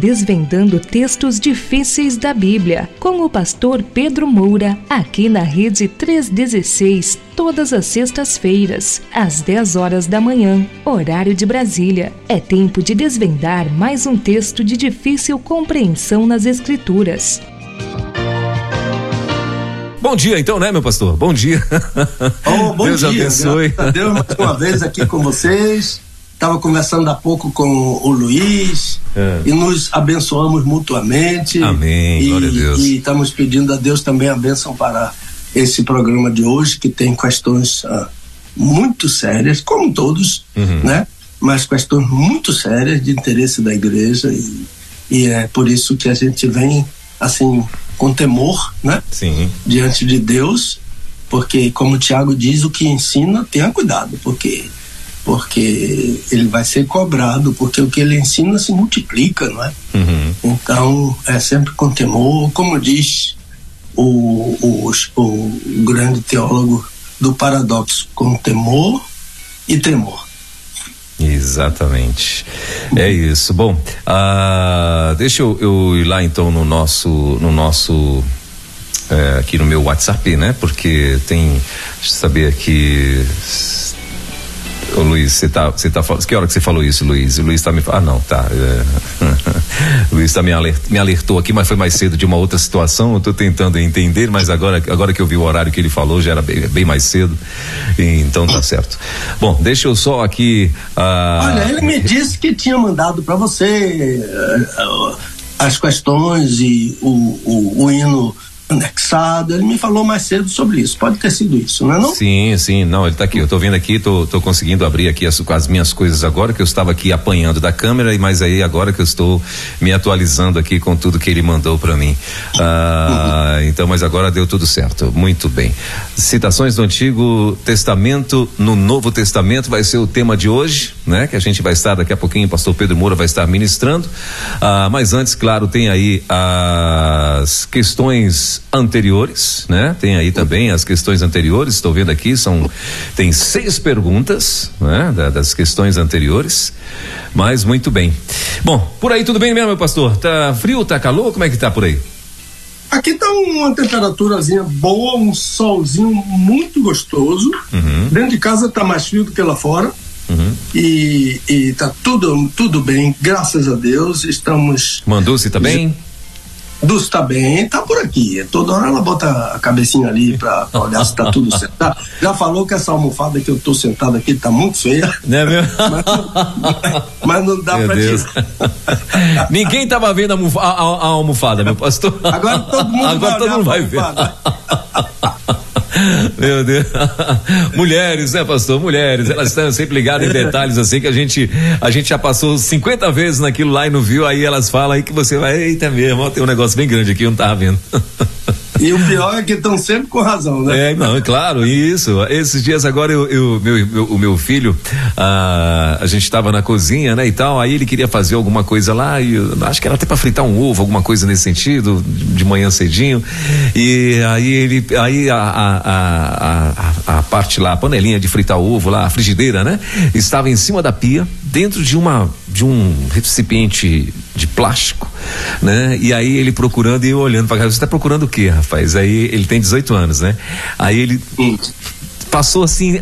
desvendando textos difíceis da Bíblia, com o pastor Pedro Moura, aqui na Rede 316, todas as sextas-feiras, às 10 horas da manhã, horário de Brasília. É tempo de desvendar mais um texto de difícil compreensão nas Escrituras. Bom dia, então, né, meu pastor? Bom dia. Oh, bom Deus dia. abençoe. Deus mais uma vez aqui com vocês. Estava conversando há pouco com o Luiz É. e nos abençoamos mutuamente. Amém, E, glória a Deus. E estamos pedindo a Deus também a bênção para esse programa de hoje, que tem questões ah, muito sérias, como todos, Uhum. né? Mas questões muito sérias de interesse da igreja e, e é por isso que a gente vem assim com temor, né? Sim. diante de Deus, porque como o Tiago diz, o que ensina, tenha cuidado, porque porque ele vai ser cobrado, porque o que ele ensina se multiplica, não é? Uhum. Então, é sempre com temor, como diz o, o, o grande teólogo do paradoxo, com temor e tremor. Exatamente. É isso. Bom, ah, deixa eu, eu ir lá então no nosso, no nosso é, aqui no meu WhatsApp, né? Porque tem, deixa eu saber aqui. Ô Luiz, você tá, você tá falando, que hora que você falou isso, Luiz? O Luiz tá me, ah não, tá, é. Luiz tá me, me alertou aqui, mas foi mais cedo de uma outra situação, eu tô tentando entender, mas agora, agora que eu vi o horário que ele falou, já era bem, bem mais cedo, então tá certo. Bom, deixa eu só aqui, ah, Olha, ele me disse que tinha mandado para você eh, eh, as questões e o, o, o hino anexado. Ele me falou mais cedo sobre isso. Pode ter sido isso, não é não? Sim, sim, não, ele tá aqui, eu tô vendo aqui, tô, tô conseguindo abrir aqui as, as minhas coisas agora, que eu estava aqui apanhando da câmera, e mas aí agora que eu estou me atualizando aqui com tudo que ele mandou para mim. Ah, então, mas agora deu tudo certo, muito bem. Citações do Antigo Testamento no Novo Testamento vai ser o tema de hoje, né? Que a gente vai estar daqui a pouquinho, o pastor Pedro Moura vai estar ministrando. Ah, mas antes, claro, tem aí as questões anteriores, né? Tem aí também as questões anteriores, estou vendo aqui, são tem seis perguntas, né? Da- das questões anteriores, mas muito bem. Bom, por aí tudo bem mesmo, meu pastor? Tá frio, tá calor, como é que tá por aí? Aqui tá uma temperaturazinha boa, um solzinho muito gostoso. Uhum. Dentro de casa tá mais frio do que lá fora. E, e tá tudo, tudo bem, graças a Deus. Estamos. Manduce também? Dulce tá bem, tá por aqui. Toda hora ela bota a cabecinha ali pra, pra olhar se tá tudo certo. Tá? Já falou que essa almofada que eu tô sentado aqui tá muito feia, Né, meu? mas não dá Meu pra Deus. tirar. Ninguém tava vendo a, a- a- almofada, meu pastor. Agora todo mundo Agora vai todo mundo vai ver. Meu Deus. Mulheres, né, pastor? Mulheres, elas estão sempre ligadas em detalhes assim que a gente a gente já passou 50 vezes naquilo lá e não viu, aí elas falam aí que você vai, eita mesmo, tem um negócio bem grande aqui, eu não tava vendo. E o pior é que estão sempre com razão, né? É, não, é claro, isso. Esses dias agora eu, eu- meu, meu- o meu filho, ah, a gente estava na cozinha, né, e tal, aí ele queria fazer alguma coisa lá, e eu acho que era até para fritar um ovo, alguma coisa nesse sentido, de manhã cedinho. E aí ele, aí a, a, a, a, parte lá, a panelinha de fritar ovo lá, a frigideira, né, estava em cima da pia, dentro de uma, de um recipiente de plástico, né? E aí ele procurando e eu olhando para casa, você tá procurando o quê, rapaz? Aí ele tem 18 anos, né? Aí ele Hum. Passou assim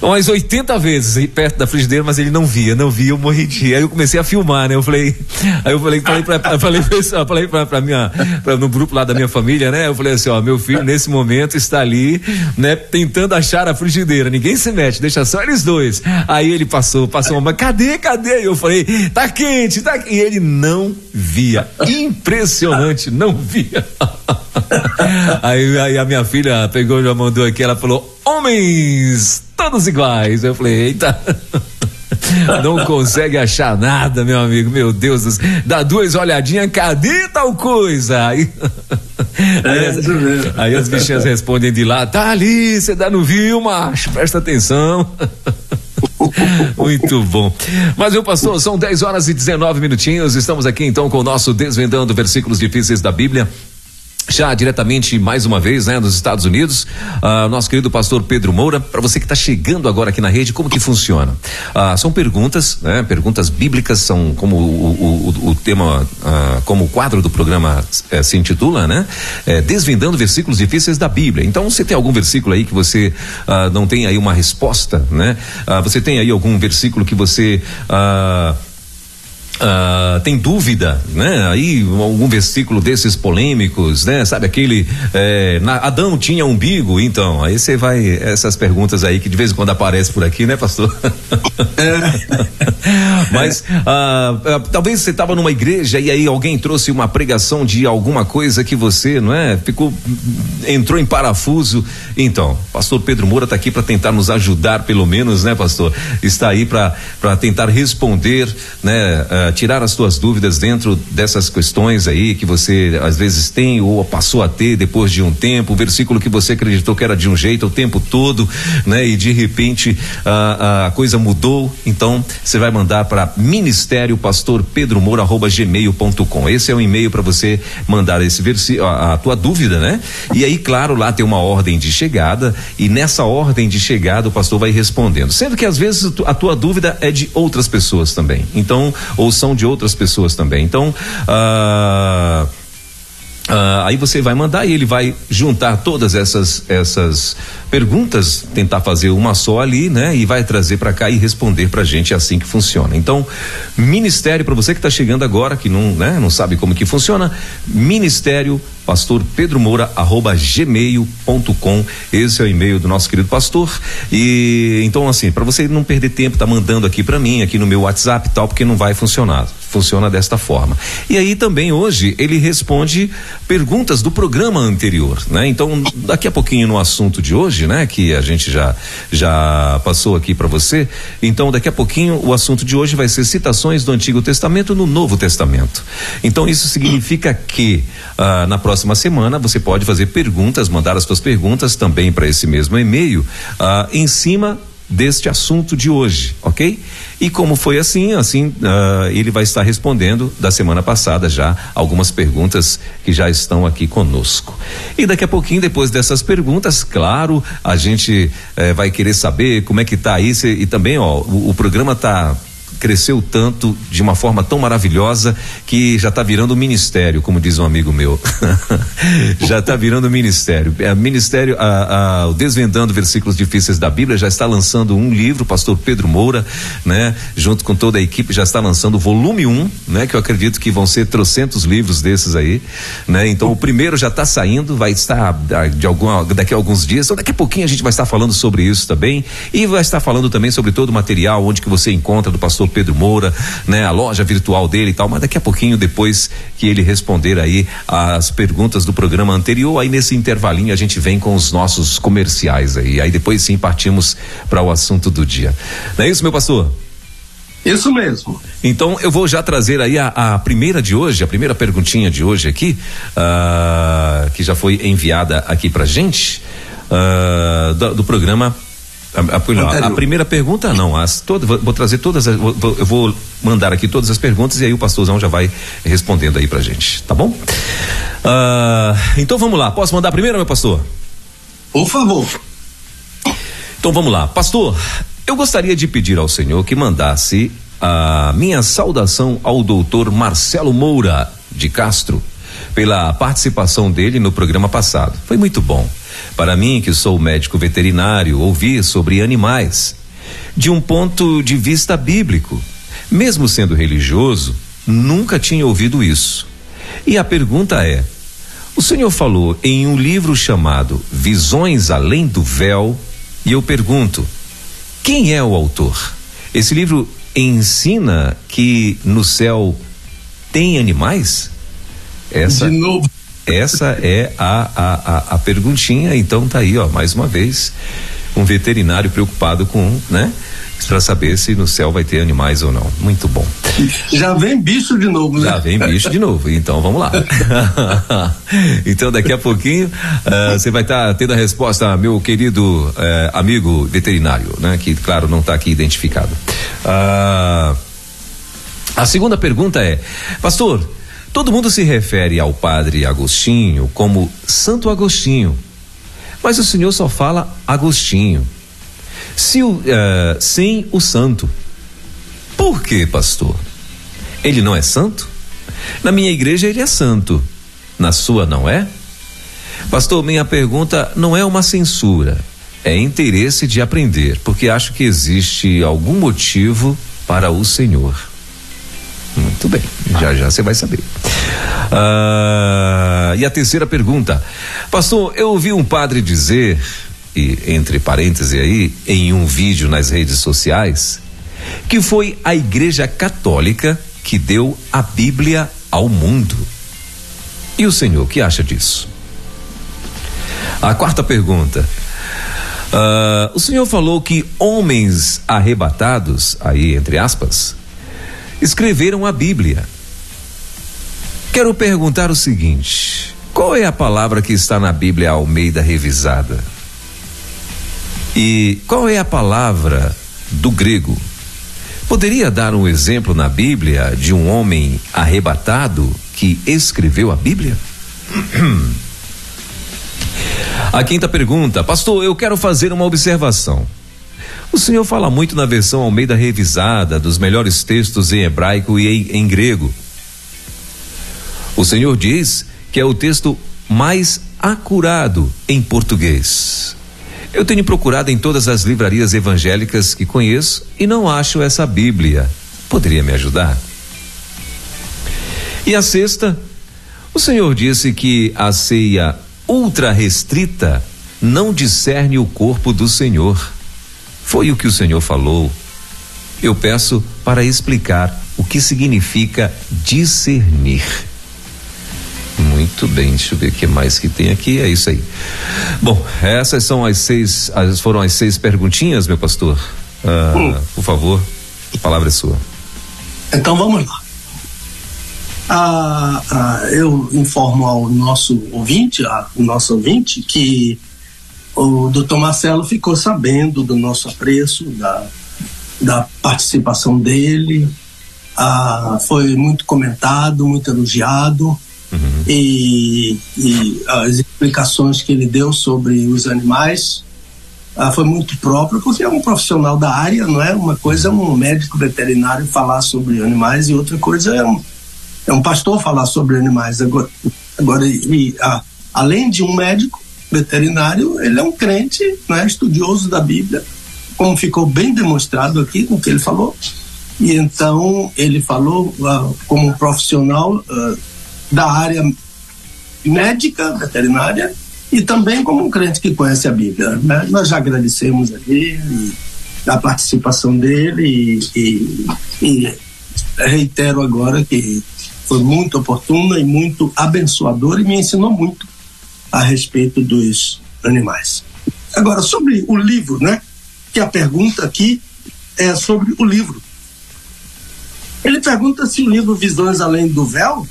umas 80 vezes perto da frigideira, mas ele não via, não via, eu morri de rir. Aí eu comecei a filmar, né? Eu falei, aí eu falei, falei pra, falei, pra- falei pra, pra minha, pra- no grupo lá da minha família, né? Eu falei assim, ó, meu filho nesse momento está ali, né? Tentando achar a frigideira, ninguém se mete, deixa só eles dois. Aí ele passou, passou, mas cadê, cadê? Eu falei, tá quente, tá quente. E ele não via, impressionante, não via. Aí, aí a minha filha pegou já mandou aqui, ela falou: homens, todos iguais. Eu falei, eita. Não consegue achar nada, meu amigo. Meu Deus, do céu. dá duas olhadinhas, cadê tal coisa? Aí, aí, as, isso mesmo. aí as bichinhas respondem de lá, tá ali, você dá no viu, macho, presta atenção. Muito bom. Mas, meu pastor, são 10 horas e 19 minutinhos. Estamos aqui então com o nosso Desvendando Versículos Difíceis da Bíblia. Já diretamente mais uma vez, né, nos Estados Unidos, uh, nosso querido pastor Pedro Moura. Para você que está chegando agora aqui na rede, como que funciona? Uh, são perguntas, né, perguntas bíblicas, são como o, o, o tema, uh, como o quadro do programa eh, se intitula, né? Eh, desvendando versículos difíceis da Bíblia. Então, você tem algum versículo aí que você não tem aí uma resposta, né? você tem aí algum versículo que você Uh, tem dúvida, né? Aí algum versículo desses polêmicos, né? Sabe aquele é, na, Adão tinha umbigo, então aí você vai essas perguntas aí que de vez em quando aparece por aqui, né, pastor? É. Mas uh, uh, talvez você estava numa igreja e aí alguém trouxe uma pregação de alguma coisa que você, não é? Ficou entrou em parafuso. Então, pastor Pedro Moura está aqui para tentar nos ajudar, pelo menos, né, pastor? Está aí para para tentar responder, né? Tirar as tuas dúvidas dentro dessas questões aí que você às vezes tem ou passou a ter depois de um tempo, o versículo que você acreditou que era de um jeito o tempo todo, né? E de repente a, a coisa mudou, então você vai mandar para ministério pastor Pedro Moura arroba gmail.com. Esse é o e-mail para você mandar esse versículo, a, a tua dúvida, né? E aí, claro, lá tem uma ordem de chegada e nessa ordem de chegada o pastor vai respondendo. Sendo que às vezes a tua dúvida é de outras pessoas também. Então, ou de outras pessoas também. Então, ah, ah, aí você vai mandar e ele vai juntar todas essas essas perguntas, tentar fazer uma só ali, né? E vai trazer para cá e responder pra gente é assim que funciona. Então, ministério para você que está chegando agora, que não, né, não sabe como que funciona, ministério pastor Pedro Moura arroba gmail.com esse é o e-mail do nosso querido pastor e então assim para você não perder tempo tá mandando aqui para mim aqui no meu WhatsApp tal porque não vai funcionar funciona desta forma e aí também hoje ele responde perguntas do programa anterior né então daqui a pouquinho no assunto de hoje né que a gente já já passou aqui para você. Então daqui a pouquinho o assunto de hoje vai ser citações do Antigo Testamento no Novo Testamento. Então isso significa que ah, na próxima semana você pode fazer perguntas, mandar as suas perguntas também para esse mesmo e-mail, ah, em cima deste assunto de hoje, ok? E como foi assim, assim uh, ele vai estar respondendo da semana passada já algumas perguntas que já estão aqui conosco. E daqui a pouquinho, depois dessas perguntas, claro, a gente eh, vai querer saber como é que tá isso e, e também, ó, o, o programa tá cresceu tanto de uma forma tão maravilhosa que já está virando ministério, como diz um amigo meu. já está virando ministério. É, ministério, a, a, o Desvendando Versículos Difíceis da Bíblia já está lançando um livro, pastor Pedro Moura, né? Junto com toda a equipe já está lançando o volume 1, um, né? Que eu acredito que vão ser trocentos livros desses aí, né? Então o primeiro já está saindo, vai estar ah, de algum, daqui a alguns dias, então daqui a pouquinho a gente vai estar falando sobre isso também e vai estar falando também sobre todo o material onde que você encontra do pastor Pedro Moura, né? A loja virtual dele e tal, mas daqui a pouquinho depois que ele responder aí as perguntas do programa anterior, aí nesse intervalinho a gente vem com os nossos comerciais aí, aí depois sim partimos para o assunto do dia. Não é isso, meu pastor? Isso mesmo. Então eu vou já trazer aí a, a primeira de hoje, a primeira perguntinha de hoje aqui, uh, que já foi enviada aqui pra gente, uh, do, do programa a, a, a, primeira pergunta não, as todas, vou, vou trazer todas, as, vou, eu vou mandar aqui todas as perguntas e aí o pastorzão já vai respondendo aí pra gente, tá bom? Uh, então vamos lá, posso mandar primeiro, meu pastor? Por favor. Então vamos lá, pastor, eu gostaria de pedir ao senhor que mandasse a minha saudação ao doutor Marcelo Moura de Castro pela participação dele no programa passado. Foi muito bom. Para mim, que sou médico veterinário, ouvir sobre animais de um ponto de vista bíblico. Mesmo sendo religioso, nunca tinha ouvido isso. E a pergunta é: o senhor falou em um livro chamado Visões Além do Véu, e eu pergunto: quem é o autor? Esse livro ensina que no céu tem animais? Essa de novo essa é a, a, a, a perguntinha, então tá aí, ó, mais uma vez, um veterinário preocupado com, né? para saber se no céu vai ter animais ou não. Muito bom. Já vem bicho de novo, né? Já vem bicho de novo. Então vamos lá. então daqui a pouquinho uh, você vai estar tá tendo a resposta, meu querido uh, amigo veterinário, né? Que claro não está aqui identificado. Uh, a segunda pergunta é, pastor, Todo mundo se refere ao padre Agostinho como Santo Agostinho, mas o senhor só fala Agostinho, se uh, sem o santo. Por quê, pastor? Ele não é santo? Na minha igreja ele é santo, na sua não é? Pastor, minha pergunta não é uma censura, é interesse de aprender, porque acho que existe algum motivo para o Senhor. Muito bem, já já você vai saber. Ah, e a terceira pergunta, pastor, eu ouvi um padre dizer, e entre parênteses aí, em um vídeo nas redes sociais, que foi a Igreja Católica que deu a Bíblia ao mundo. E o senhor, que acha disso? A quarta pergunta. Uh, o senhor falou que homens arrebatados, aí entre aspas, escreveram a Bíblia. Quero perguntar o seguinte: qual é a palavra que está na Bíblia Almeida revisada? E qual é a palavra do grego? Poderia dar um exemplo na Bíblia de um homem arrebatado que escreveu a Bíblia? A quinta pergunta, pastor, eu quero fazer uma observação. O senhor fala muito na versão Almeida revisada dos melhores textos em hebraico e em, em grego. O senhor diz que é o texto mais acurado em português. Eu tenho procurado em todas as livrarias evangélicas que conheço e não acho essa Bíblia. Poderia me ajudar? E a sexta, o Senhor disse que a ceia ultra restrita não discerne o corpo do Senhor. Foi o que o Senhor falou. Eu peço para explicar o que significa discernir. Muito bem, deixa eu ver o que mais que tem aqui. É isso aí. Bom, essas são as seis, as, foram as seis perguntinhas, meu pastor. Ah, hum. Por favor, a palavra é sua. Então vamos lá. Ah, ah, eu informo ao nosso ouvinte, ao nosso ouvinte, que o doutor Marcelo ficou sabendo do nosso apreço, da, da participação dele, ah, foi muito comentado, muito elogiado, uhum. e, e, as explicações que ele deu sobre os animais ah, foi muito próprio, porque é um profissional da área, não é? Uma coisa é um médico veterinário falar sobre animais e outra coisa é um, é um pastor falar sobre animais. Agora, agora e, a, além de um médico, veterinário, ele é um crente, né, estudioso da Bíblia, como ficou bem demonstrado aqui com o que ele falou. E então ele falou uh, como um profissional uh, da área médica, veterinária, e também como um crente que conhece a Bíblia. Né? Nós já agradecemos a ele, a participação dele e, e, e reitero agora que foi muito oportuna e muito abençoadora e me ensinou muito a respeito dos animais. Agora, sobre o livro, né? Que a pergunta aqui é sobre o livro. Ele pergunta se o livro Visões Além do Véu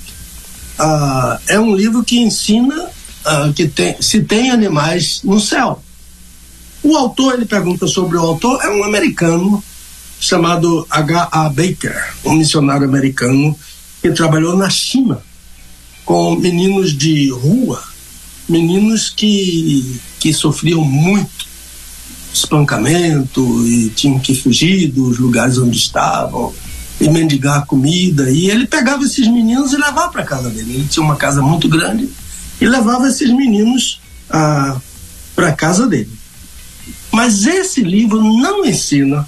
ah, é um livro que ensina ah, que tem, se tem animais no céu. O autor, ele pergunta sobre o autor, é um americano chamado H.A. Baker, um missionário americano que trabalhou na China com meninos de rua meninos que, que sofriam muito espancamento e tinham que fugir dos lugares onde estavam e mendigar comida. E ele pegava esses meninos e levava para casa dele. Ele tinha uma casa muito grande e levava esses meninos ah, para casa dele. Mas esse livro não ensina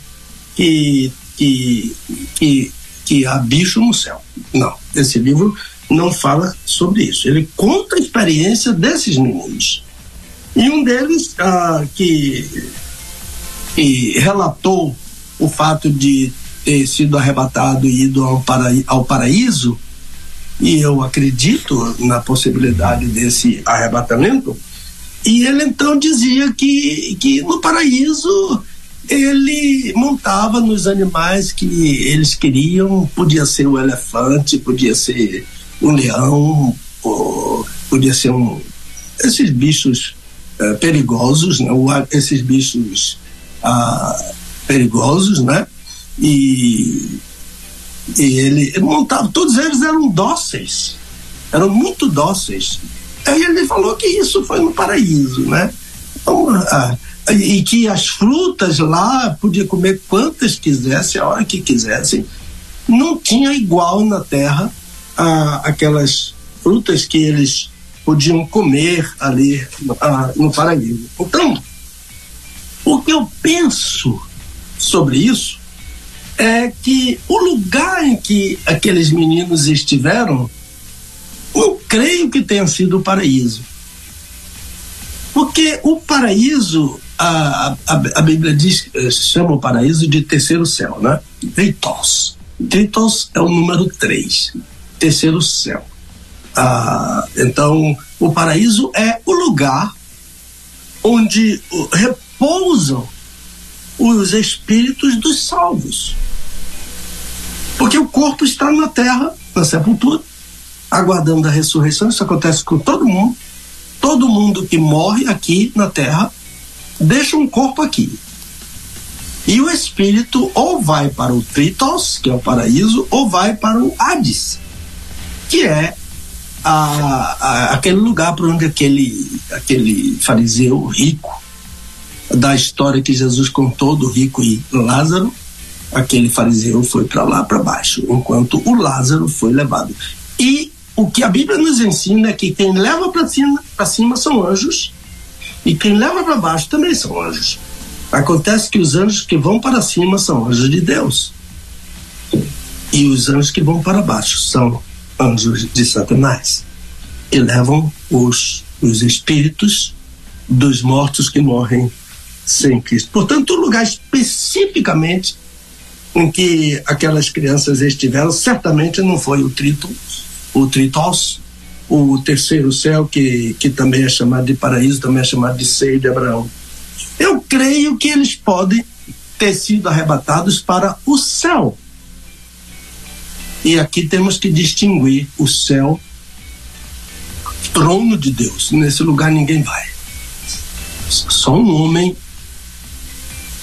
que, que, que, que há bicho no céu. Não. Esse livro não fala sobre isso. Ele conta a experiência desses meninos. E um deles ah, que, que relatou o fato de ter sido arrebatado e ido ao, ao paraíso, e eu acredito na possibilidade desse arrebatamento, e ele então dizia que, que no paraíso ele montava nos animais que eles queriam, podia ser o elefante, podia ser um leão, ou, podia ser um. Esses bichos uh, perigosos, né? O, esses bichos uh, perigosos, né? E, e ele, montava, todos eles eram dóceis. eram muito dóceis. Aí ele falou que isso foi no paraíso, né? Então, ah, e que as frutas lá podia comer quantas quisesse, a hora que quisessem. Não tinha igual na terra ah, aquelas frutas que eles podiam comer ali ah, no paraíso. Então, o que eu penso sobre isso é que o lugar em que aqueles meninos estiveram, não creio que tenha sido o paraíso. Porque o paraíso, a, a, a Bíblia diz, eh, chama o paraíso de terceiro céu, né? Tritos. Tritos é o número três, terceiro céu. Ah, então, o paraíso é o lugar onde repousam os espíritos dos salvos. Porque o corpo está na terra, na sepultura, aguardando a ressurreição. Isso acontece com todo mundo. Todo mundo que morre aqui na terra deixa um corpo aqui. E o espírito ou vai para o Tritos, que é o paraíso, ou vai para o Hades, que é a, a, aquele lugar para onde aquele, aquele fariseu rico da história que Jesus contou do rico e Lázaro, aquele fariseu foi para lá para baixo, enquanto o Lázaro foi levado. E o que a Bíblia nos ensina é que quem leva para cima, cima são anjos e quem leva para baixo também são anjos. Acontece que os anjos que vão para cima são anjos de Deus e os anjos que vão para baixo são anjos de Satanás e levam os, os espíritos dos mortos que morrem sem Cristo. Portanto, o lugar especificamente em que aquelas crianças estiveram certamente não foi o trito, o tritos, o terceiro céu que, que também é chamado de paraíso, também é chamado de seio de Abraão. Eu creio que eles podem ter sido arrebatados para o céu. E aqui temos que distinguir o céu, trono de Deus. Nesse lugar ninguém vai. Só um homem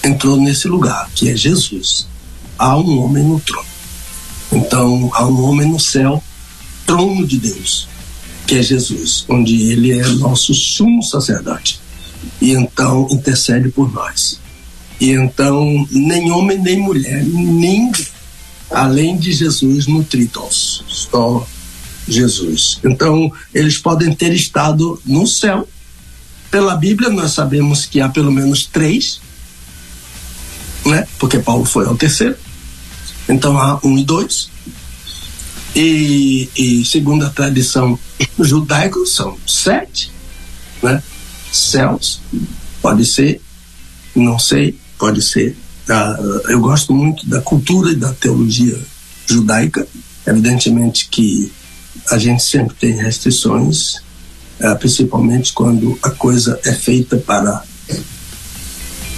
entrou nesse lugar, que é Jesus. Há um homem no trono. Então, há um homem no céu, trono de Deus, que é Jesus, onde ele é nosso sumo sacerdote. E então intercede por nós. E então, nem homem nem mulher, nem além de Jesus no Tritos, só Jesus. Então, eles podem ter estado no céu. Pela Bíblia, nós sabemos que há pelo menos três né? Porque Paulo foi ao terceiro. Então há um e dois. E, e segundo a tradição judaica, são sete, né? Céus, pode ser, não sei, pode ser. Eu gosto muito da cultura e da teologia judaica. Evidentemente que a gente sempre tem restrições, uh, principalmente quando a coisa é feita para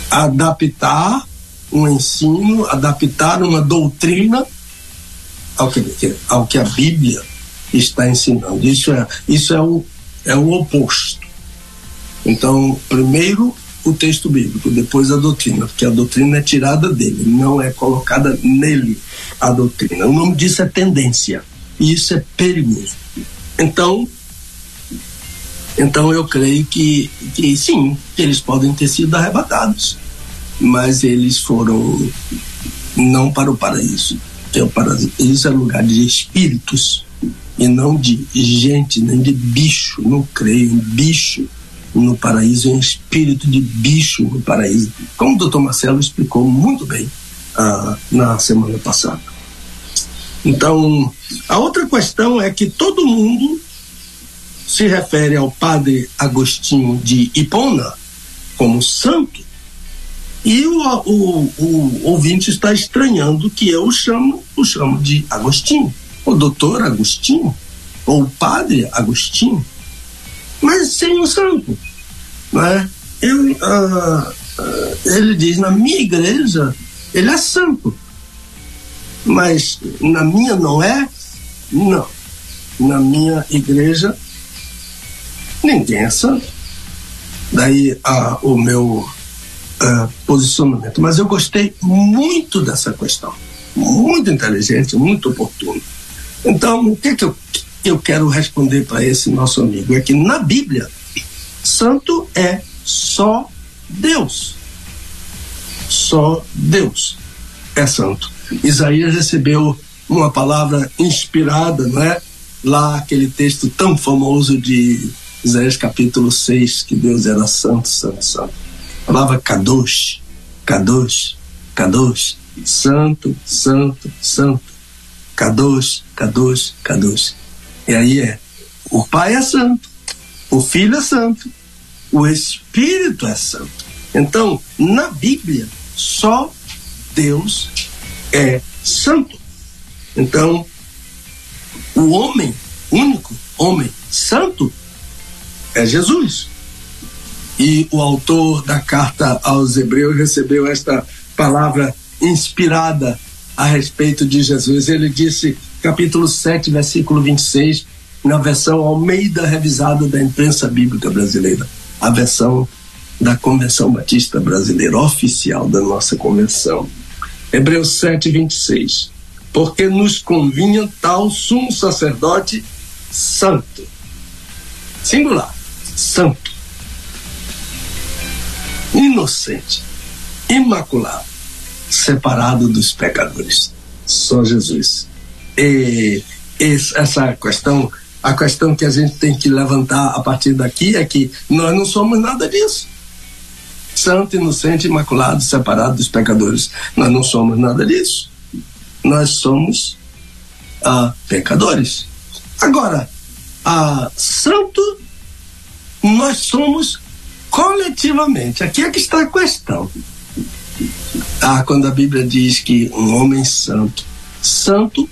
adaptar um ensino, adaptar uma doutrina ao que, ao que a Bíblia está ensinando. Isso é, isso é, o, é o oposto. Então, primeiro o texto bíblico, depois a doutrina, porque a doutrina é tirada dele, não é colocada nele a doutrina. O nome disso é tendência, e isso é perigoso. Então, então eu creio que, que sim, eles podem ter sido arrebatados mas eles foram não para o paraíso. É paraíso é lugar de espíritos e não de gente, nem de bicho. Não creio em bicho no paraíso, em espírito de bicho no paraíso. Como o doutor Marcelo explicou muito bem ah, na semana passada. Então, a outra questão é que todo mundo se refere ao padre Agostinho de Hipona como santo, e o, o, o ouvinte está estranhando que eu chamo, o chamo de Agostinho, o doutor Agostinho, ou padre Agostinho, mas sem o santo. Né? Eu, uh, uh, ele diz, na minha igreja, ele é santo, mas na minha não é? Não. Na minha igreja, ninguém é santo. Daí uh, o meu posicionamento. Mas eu gostei muito dessa questão. Muito inteligente, muito oportuno. Então, o que, que eu eu quero responder para esse nosso amigo é que na Bíblia, santo é só Deus. Só Deus é santo. Isaías recebeu uma palavra inspirada, não é? Lá aquele texto tão famoso de Isaías capítulo 6, que Deus era santo, santo, santo. A palavra kadosh, kadosh, kadosh, santo, santo, santo. Kadosh, kadosh, kadosh. E aí é, o Pai é santo, o Filho é santo, o Espírito é santo. Então, na Bíblia, só Deus é santo. Então, o homem, único homem santo, é Jesus. E o autor da carta aos Hebreus recebeu esta palavra inspirada a respeito de Jesus. Ele disse, capítulo 7, versículo 26, na versão Almeida revisada da imprensa bíblica brasileira, a versão da Convenção Batista Brasileira, oficial da nossa convenção. Hebreus 7, 26. Porque nos convinha tal sumo sacerdote santo. Singular, santo. Inocente, imaculado, separado dos pecadores. Só Jesus. E essa questão, a questão que a gente tem que levantar a partir daqui é que nós não somos nada disso santo, inocente, imaculado, separado dos pecadores. Nós não somos nada disso. Nós somos ah, pecadores. Agora, ah, santo, nós somos coletivamente. Aqui é que está a questão. Ah, quando a Bíblia diz que um homem santo, santo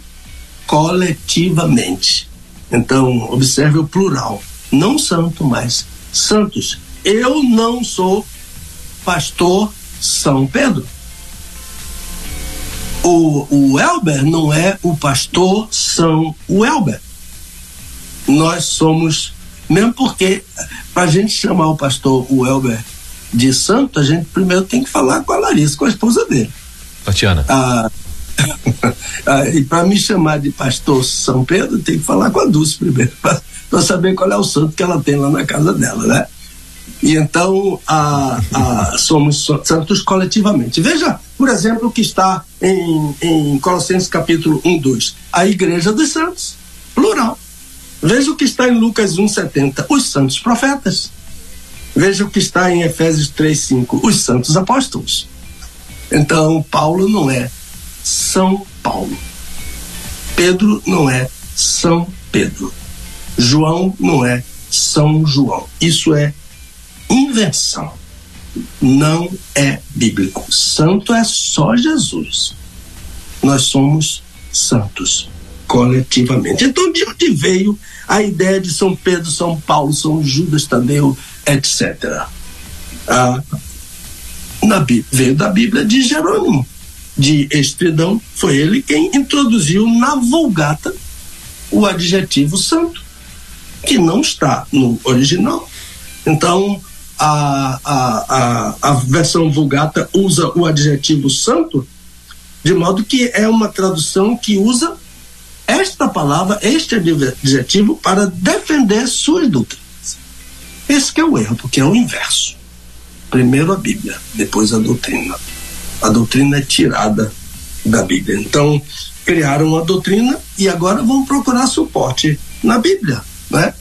coletivamente. Então, observe o plural. Não santo, mas santos. Eu não sou pastor São Pedro. O, o Elber não é o pastor São Elber. Nós somos, mesmo porque para a gente chamar o pastor Elber de santo, a gente primeiro tem que falar com a Larissa, com a esposa dele. Tatiana. Ah, ah, e para me chamar de pastor São Pedro, tem que falar com a Dulce primeiro, para saber qual é o santo que ela tem lá na casa dela, né? E então a, a, somos santos coletivamente. Veja, por exemplo, o que está em, em Colossenses capítulo 1, 2. A igreja dos santos, plural. Veja o que está em Lucas 1,70. Os santos profetas. Veja o que está em Efésios 3,5. Os santos apóstolos. Então, Paulo não é São Paulo. Pedro não é São Pedro. João não é São João. Isso é inversão. Não é bíblico. Santo é só Jesus. Nós somos santos coletivamente. Então, de onde veio a ideia de São Pedro, São Paulo, São Judas Tadeu, etc. Ah, na, veio da Bíblia de Jerônimo, de Estridão. Foi ele quem introduziu na Vulgata o adjetivo santo, que não está no original. Então, a, a, a, a versão Vulgata usa o adjetivo santo, de modo que é uma tradução que usa esta palavra, este adjetivo, para defender suas doutrinas. Esse é o erro, porque é o inverso. Primeiro a Bíblia, depois a doutrina. A doutrina é tirada da Bíblia. Então, criaram a doutrina e agora vão procurar suporte na Bíblia, né?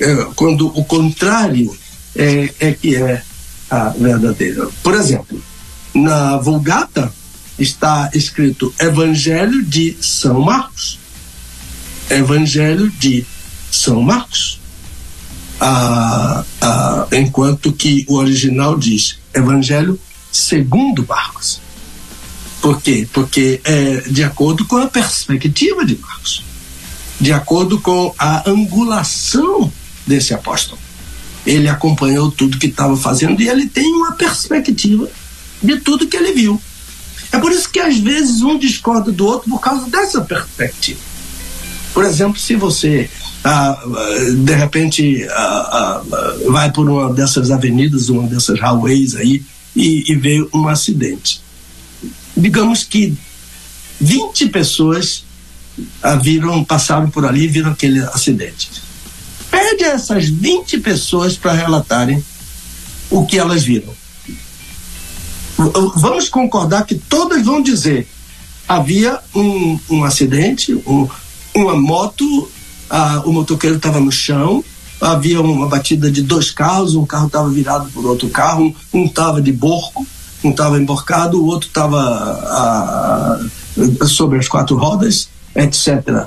É, quando o contrário é, é que é a verdadeira. Por exemplo, na Vulgata está escrito Evangelho de São Marcos. Evangelho de São Marcos. Ah, ah, enquanto que o original diz Evangelho segundo Marcos. Por quê? Porque é de acordo com a perspectiva de Marcos, de acordo com a angulação desse apóstolo ele acompanhou tudo que estava fazendo e ele tem uma perspectiva de tudo que ele viu. É por isso que às vezes um discorda do outro por causa dessa perspectiva. Por exemplo, se você ah, de repente ah, ah, vai por uma dessas avenidas, uma dessas highways aí e, e vê um acidente. Digamos que 20 pessoas viram, passaram por ali e viram aquele acidente. Pede a essas 20 pessoas para relatarem o que elas viram. Vamos concordar que todas vão dizer: havia um, um acidente, um, uma moto, ah, o motoqueiro estava no chão, havia uma batida de dois carros, um carro estava virado por outro carro, um estava de borco, um estava emborcado, o outro estava ah, sobre as quatro rodas, etc.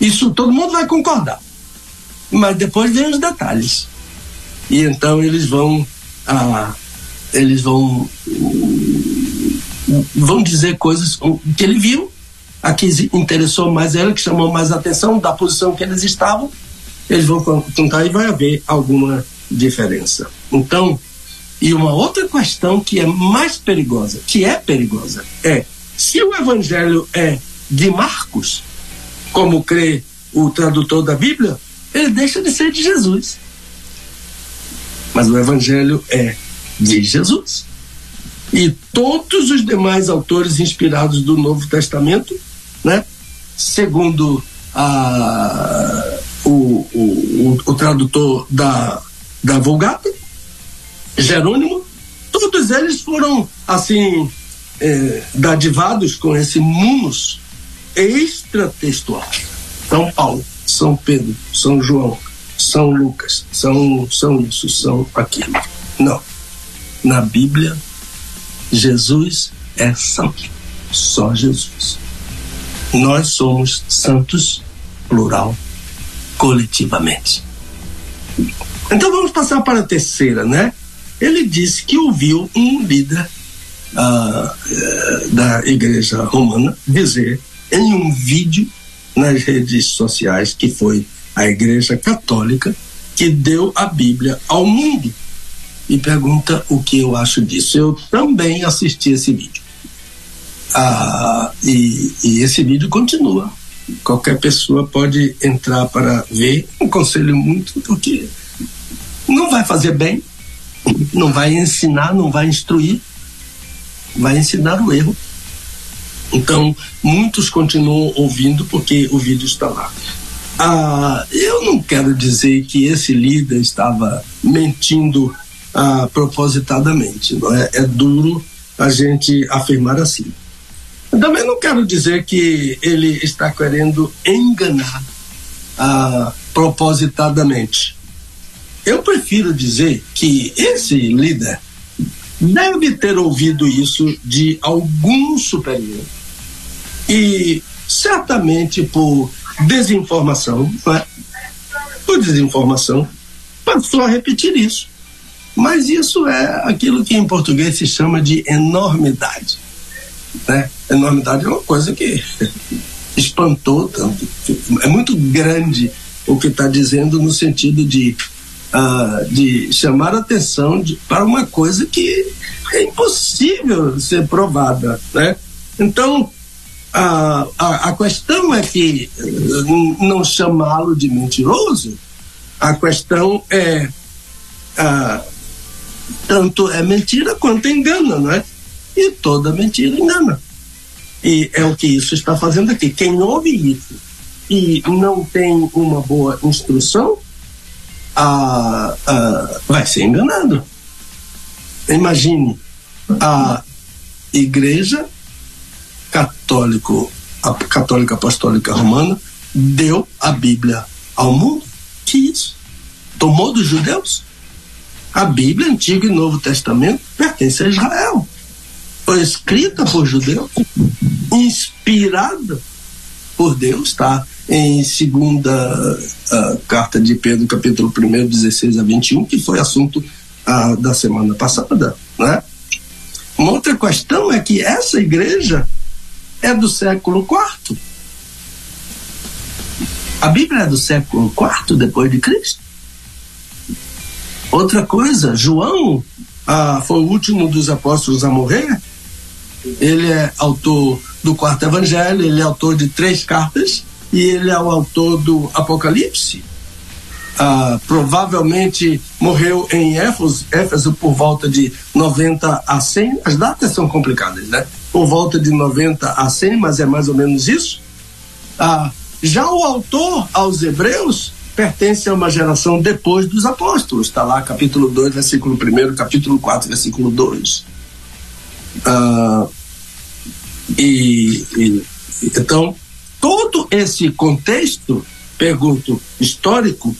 Isso todo mundo vai concordar. Mas depois vem os detalhes. E então eles vão ah, eles vão vão dizer coisas que ele viu, a que interessou mais ela, que chamou mais atenção da posição que eles estavam, eles vão contar e vai haver alguma diferença. Então, e uma outra questão que é mais perigosa, que é perigosa, é se o evangelho é de Marcos, como crê o tradutor da Bíblia, ele deixa de ser de Jesus. Mas o evangelho é de Jesus. E todos os demais autores inspirados do Novo Testamento, né, segundo a, o, o, o, tradutor da, da Vulgata, Jerônimo, todos eles foram assim é, dadivados com esse munus extratextual. São Paulo, São Pedro, São João, São Lucas, são, são isso, são aquilo. Não. Na Bíblia, Jesus é santo. Só Jesus. Nós somos santos, plural, coletivamente. Então vamos passar para a terceira, né? Ele disse que ouviu um líder uh, da igreja romana dizer em um vídeo nas redes sociais que foi a igreja católica que deu a Bíblia ao mundo e pergunta o que eu acho disso. Eu também assisti esse vídeo. Ah, e, e esse vídeo continua. Qualquer pessoa pode entrar para ver. Um conselho muito, porque não vai fazer bem, não vai ensinar, não vai instruir, vai ensinar o erro. Então, muitos continuam ouvindo porque o vídeo está lá. Ah, eu não quero dizer que esse líder estava mentindo ah, propositadamente. Não é? é duro a gente afirmar assim. Também não quero dizer que ele está querendo enganar ah, propositadamente. Eu prefiro dizer que esse líder deve ter ouvido isso de algum superior e certamente por desinformação, é? por desinformação, passou a repetir isso. Mas isso é aquilo que em português se chama de enormidade. Né? Enormidade é uma coisa que espantou tanto. É muito grande o que está dizendo no sentido de, uh, de chamar atenção de, para uma coisa que é impossível ser provada. Né? Então, a, a, a questão é que não chamá-lo de mentiroso, a questão é. Uh, tanto é mentira quanto engana, não é? E toda mentira engana. E é o que isso está fazendo aqui. Quem ouve isso e não tem uma boa instrução, ah, vai ser enganado. Imagine a igreja católico, a católica apostólica romana deu a Bíblia ao mundo. Que isso? Tomou dos judeus? A Bíblia, Antigo e Novo Testamento, pertence a Israel. Foi escrita por judeus, inspirada por Deus, tá? Em segunda uh, carta de Pedro, capítulo 1, 16 a 21, que foi assunto uh, da semana passada, né? Uma outra questão é que essa igreja é do século IV. A Bíblia é do século IV depois de Cristo. Outra coisa, João ah, foi o último dos apóstolos a morrer. Ele é autor do quarto evangelho, ele é autor de três cartas e ele é o autor do Apocalipse. Ah, provavelmente morreu em Éfeso, Éfeso por volta de 90 a 100. As datas são complicadas, né? Por volta de 90 a 100, mas é mais ou menos isso. Ah, já o autor aos Hebreus pertence a uma geração depois dos apóstolos. Está lá, capítulo 2, versículo 1, capítulo 4, versículo 2. Ah, e, e, então, todo esse contexto, pergunto, histórico,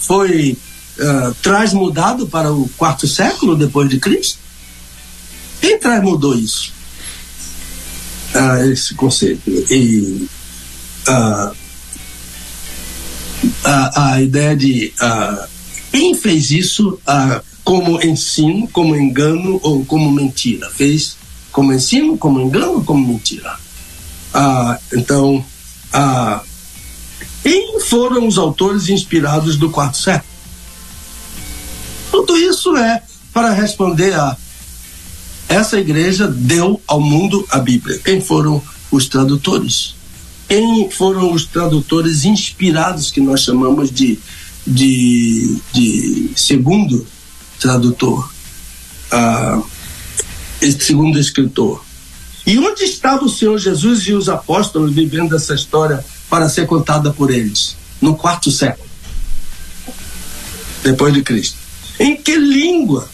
foi uh, transmudado para o quarto século depois de Cristo? Quem transmudou isso? Uh, esse conceito. E uh, a, a ideia de uh, quem fez isso uh, como ensino, como engano ou como mentira? Fez como ensino, como engano como mentira? Uh, então, quem foram os autores inspirados do quarto século? Tudo isso é para responder a essa igreja deu ao mundo a Bíblia. Quem foram os tradutores? Quem foram os tradutores inspirados que nós chamamos de, de, de segundo tradutor, ah, segundo escritor? E onde estava o Senhor Jesus e os apóstolos vivendo essa história para ser contada por eles? No quarto século, depois de Cristo. Em que língua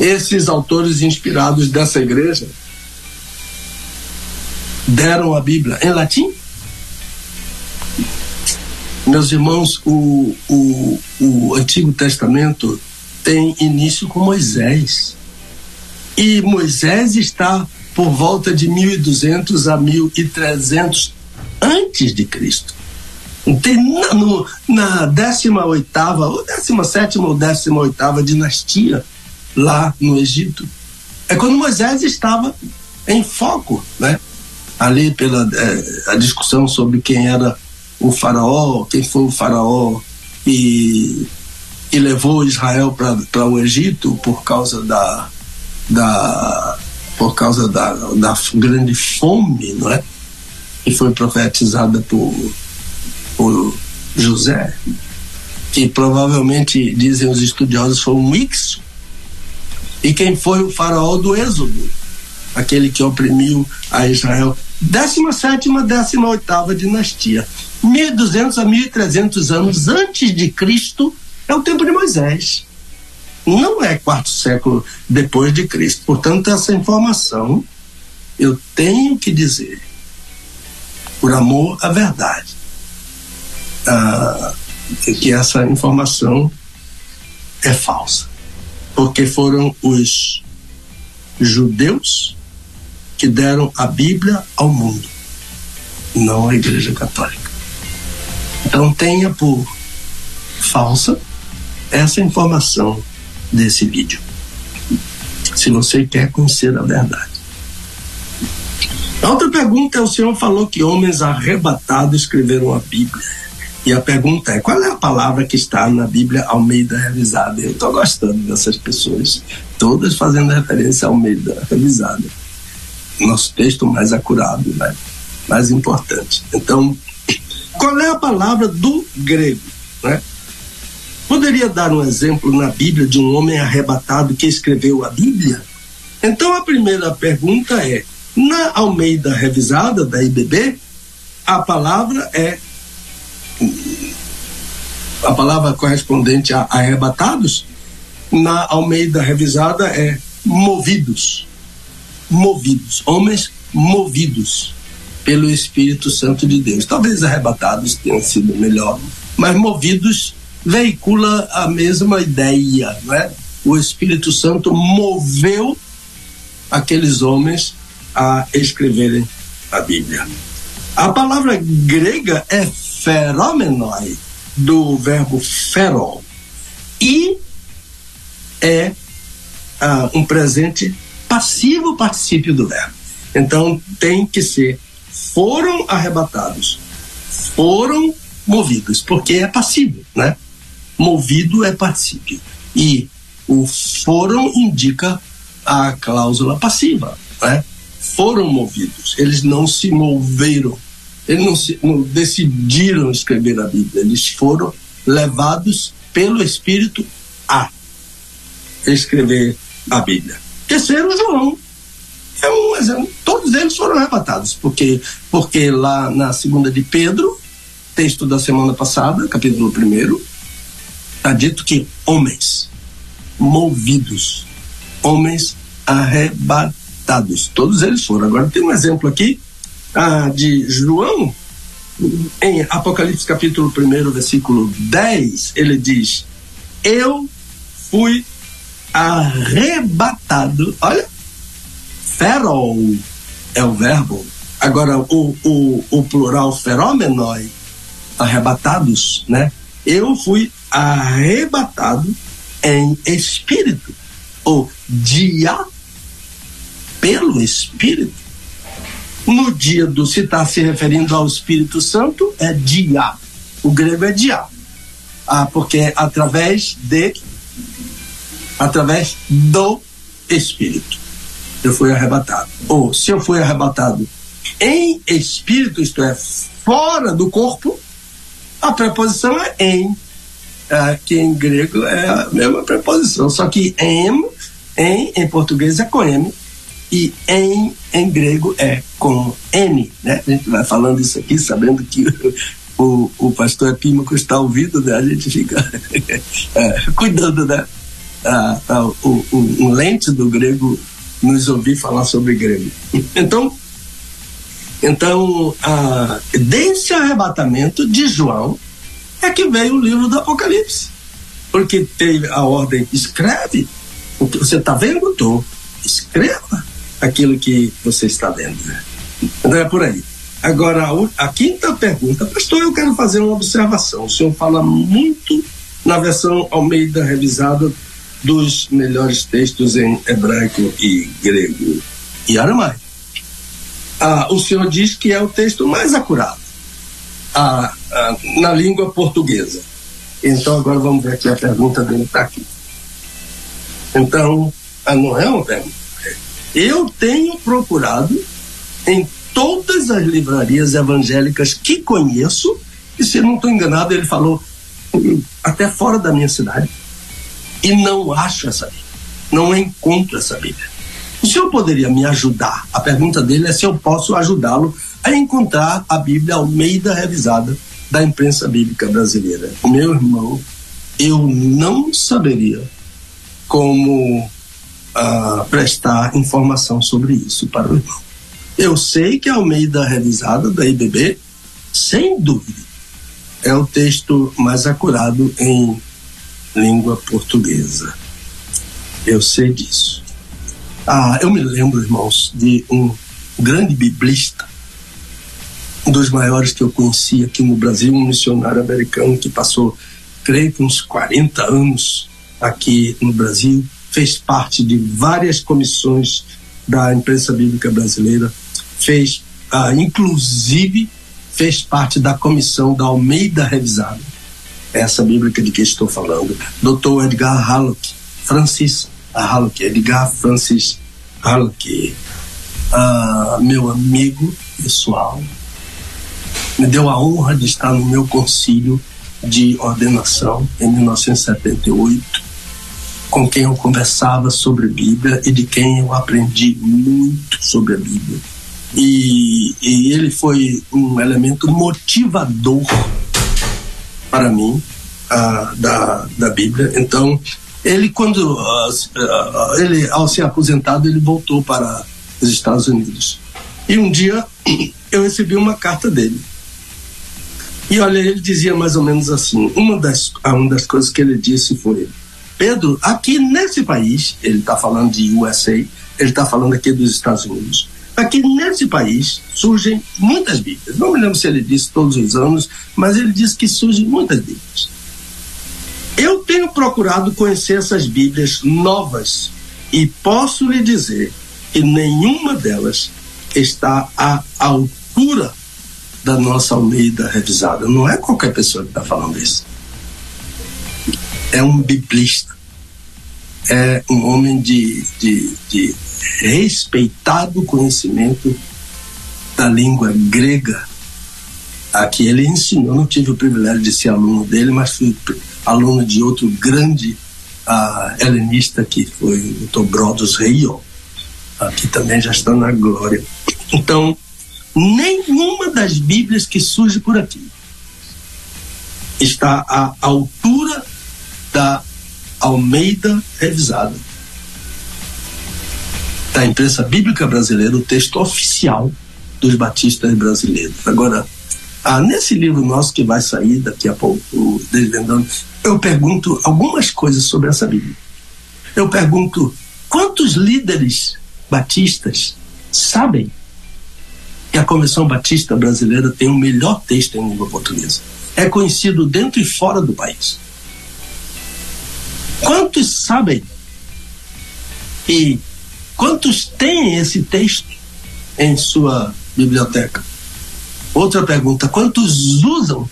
esses autores inspirados dessa igreja deram a Bíblia em latim? Meus irmãos, o, o, o Antigo Testamento tem início com Moisés. E Moisés está por volta de 1200 a 1300 antes de Cristo. Tem na, no, na 18 ou 17 ou 18 dinastia lá no Egito. É quando Moisés estava em foco, né? ali pela é, a discussão sobre quem era o faraó, quem foi o faraó e, e levou Israel para o Egito por causa da, da por causa da, da grande fome, não é? Que foi profetizada por, por José, que provavelmente dizem os estudiosos foi um Ixo. E quem foi o faraó do Êxodo? Aquele que oprimiu a Israel 17 18 dinastia. 1200 a 1300 anos antes de Cristo é o tempo de Moisés. Não é quarto século depois de Cristo. Portanto, essa informação eu tenho que dizer, por amor à verdade, ah, que essa informação é falsa. Porque foram os judeus que deram a Bíblia ao mundo, não a Igreja Católica. Então tenha por falsa essa informação desse vídeo. Se você quer conhecer a verdade. A outra pergunta é: o senhor falou que homens arrebatados escreveram a Bíblia. E a pergunta é: qual é a palavra que está na Bíblia Almeida Revisada? Eu estou gostando dessas pessoas, todas fazendo referência a Almeida Revisada nosso texto mais acurado, né? mais importante. Então, qual é a palavra do grego? Né? Poderia dar um exemplo na Bíblia de um homem arrebatado que escreveu a Bíblia? Então, a primeira pergunta é: na Almeida Revisada da IBB, a palavra é. A palavra correspondente a arrebatados, na Almeida Revisada é movidos movidos, homens movidos pelo Espírito Santo de Deus. Talvez arrebatados tenham sido melhor, mas movidos veicula a mesma ideia, não é? O Espírito Santo moveu aqueles homens a escreverem a Bíblia. A palavra grega é feromenoi, do verbo ferol, e é ah, um presente passivo particípio do verbo. Então tem que ser foram arrebatados, foram movidos, porque é passivo, né? Movido é particípio. E o foram indica a cláusula passiva, né? Foram movidos, eles não se moveram, eles não, se, não decidiram escrever a Bíblia, eles foram levados pelo Espírito a escrever a Bíblia. Terceiro, João. É um exemplo. Todos eles foram arrebatados, porque, porque lá na segunda de Pedro, texto da semana passada, capítulo 1, está dito que homens movidos, homens arrebatados, todos eles foram. Agora tem um exemplo aqui ah, de João, em Apocalipse capítulo 1, versículo 10, ele diz: Eu fui arrebatado. Olha, ferol é o verbo. Agora, o, o, o plural feromenoi, arrebatados, né? Eu fui arrebatado em espírito, ou dia pelo espírito. No dia do, se está se referindo ao Espírito Santo, é dia. O grego é dia. Ah, porque é através de através do Espírito. Eu fui arrebatado. Ou se eu fui arrebatado em espírito, isto é, fora do corpo, a preposição é em, é, que em grego é a mesma preposição, só que em, em, em português é com M, e em, em grego é com N, né? A gente vai falando isso aqui, sabendo que o, o pastor Epímaco está ouvindo, né? A gente fica é, cuidando, né? a, a, o, o, lente do grego nos ouvir falar sobre grego. Então, então a, desse arrebatamento de João é que veio o livro do Apocalipse. Porque teve a ordem, escreve o que você está vendo, tô. escreva aquilo que você está vendo. Né? Então é por aí. Agora, a, a quinta pergunta, pastor, eu quero fazer uma observação. O senhor fala muito na versão Almeida revisada dos melhores textos em hebraico e grego e aramaico. Ah, o senhor diz que é o texto mais acurado ah, ah, na língua portuguesa. Então, agora vamos ver aqui a pergunta dele está aqui. Então, ah, não é uma pergunta. Eu tenho procurado em todas as livrarias evangélicas que conheço, e se não estou enganado, ele falou hum, até fora da minha cidade, e não acho essa Bíblia. Não encontro essa Bíblia. O senhor poderia me ajudar? A pergunta dele é se eu posso ajudá-lo a encontrar a Bíblia Almeida revisada da imprensa bíblica brasileira. Meu irmão, eu não saberia como uh, prestar informação sobre isso para o irmão. Eu sei que a Almeida revisada da IBB, sem dúvida, é o texto mais acurado em língua portuguesa. Eu sei disso. Ah, eu me lembro, irmãos, de um grande biblista, um dos maiores que eu conheci aqui no Brasil, um missionário americano que passou, creio que uns 40 anos aqui no Brasil, fez parte de várias comissões da imprensa bíblica brasileira, fez, ah, inclusive, fez parte da comissão da Almeida Revisada essa Bíblia de que estou falando. Dr. Edgar Hallock, Francis Hallock, Edgar Francis Hallock, uh, meu amigo pessoal, me deu a honra de estar no meu concílio de ordenação em 1978, com quem eu conversava sobre Bíblia e de quem eu aprendi muito sobre a Bíblia. E, e ele foi um elemento motivador para mim uh, da, da Bíblia. Então, ele quando uh, ele ao ser aposentado ele voltou para os Estados Unidos. E um dia eu recebi uma carta dele. E olha, ele dizia mais ou menos assim: uma das, uma das coisas que ele disse foi: Pedro, aqui nesse país, ele está falando de USA, ele está falando aqui dos Estados Unidos. Aqui nesse país surgem muitas Bíblias. Não me lembro se ele disse todos os anos, mas ele disse que surgem muitas Bíblias. Eu tenho procurado conhecer essas Bíblias novas e posso lhe dizer que nenhuma delas está à altura da nossa Almeida revisada. Não é qualquer pessoa que está falando isso. É um biblista. É um homem de, de, de respeitado conhecimento da língua grega a que ele ensinou. Não tive o privilégio de ser aluno dele, mas fui aluno de outro grande uh, helenista que foi o Dr. Brodos Reio. aqui também já está na glória. Então, nenhuma das Bíblias que surge por aqui está à altura da Almeida revisada. Da imprensa bíblica brasileira, o texto oficial dos batistas brasileiros. Agora, ah, nesse livro nosso que vai sair daqui a pouco, Desvendando, eu pergunto algumas coisas sobre essa Bíblia. Eu pergunto quantos líderes batistas sabem que a Convenção Batista Brasileira tem o melhor texto em língua portuguesa. É conhecido dentro e fora do país. Quantos sabem e quantos têm esse texto em sua biblioteca? Outra pergunta: quantos usam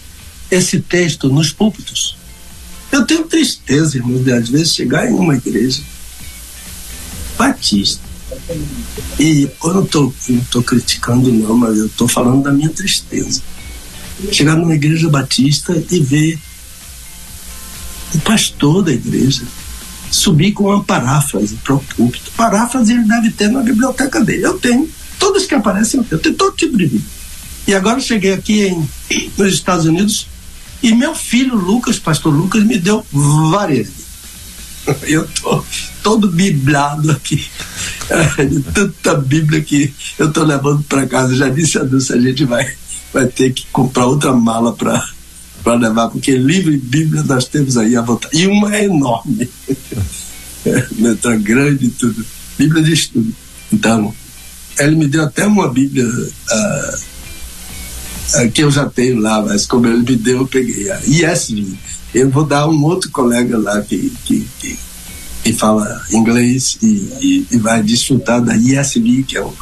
esse texto nos púlpitos? Eu tenho tristeza, irmãos, de às vezes chegar em uma igreja batista. E eu não estou criticando, não, mas eu estou falando da minha tristeza. Chegar numa igreja batista e ver o pastor da igreja subir com uma paráfrase para o púlpito. Paráfrase ele deve ter na biblioteca dele. Eu tenho. Todas que aparecem eu tenho. Eu tenho todo tipo de livro. E agora cheguei aqui em, nos Estados Unidos e meu filho Lucas, pastor Lucas, me deu várias. Eu tô todo biblado aqui. De tanta Bíblia que eu tô levando para casa. Já disse a Dulce, a gente vai, vai ter que comprar outra mala para para levar, porque livro e Bíblia nós temos aí à vontade. E uma é enorme. Letra grande e tudo. Bíblia de estudo. Então, ele me deu até uma Bíblia uh, uh, que eu já tenho lá, mas como ele me deu, eu peguei a ESV. Eu vou dar um outro colega lá que, que, que, que fala inglês e, e, e, vai desfrutar da ESV, que é um,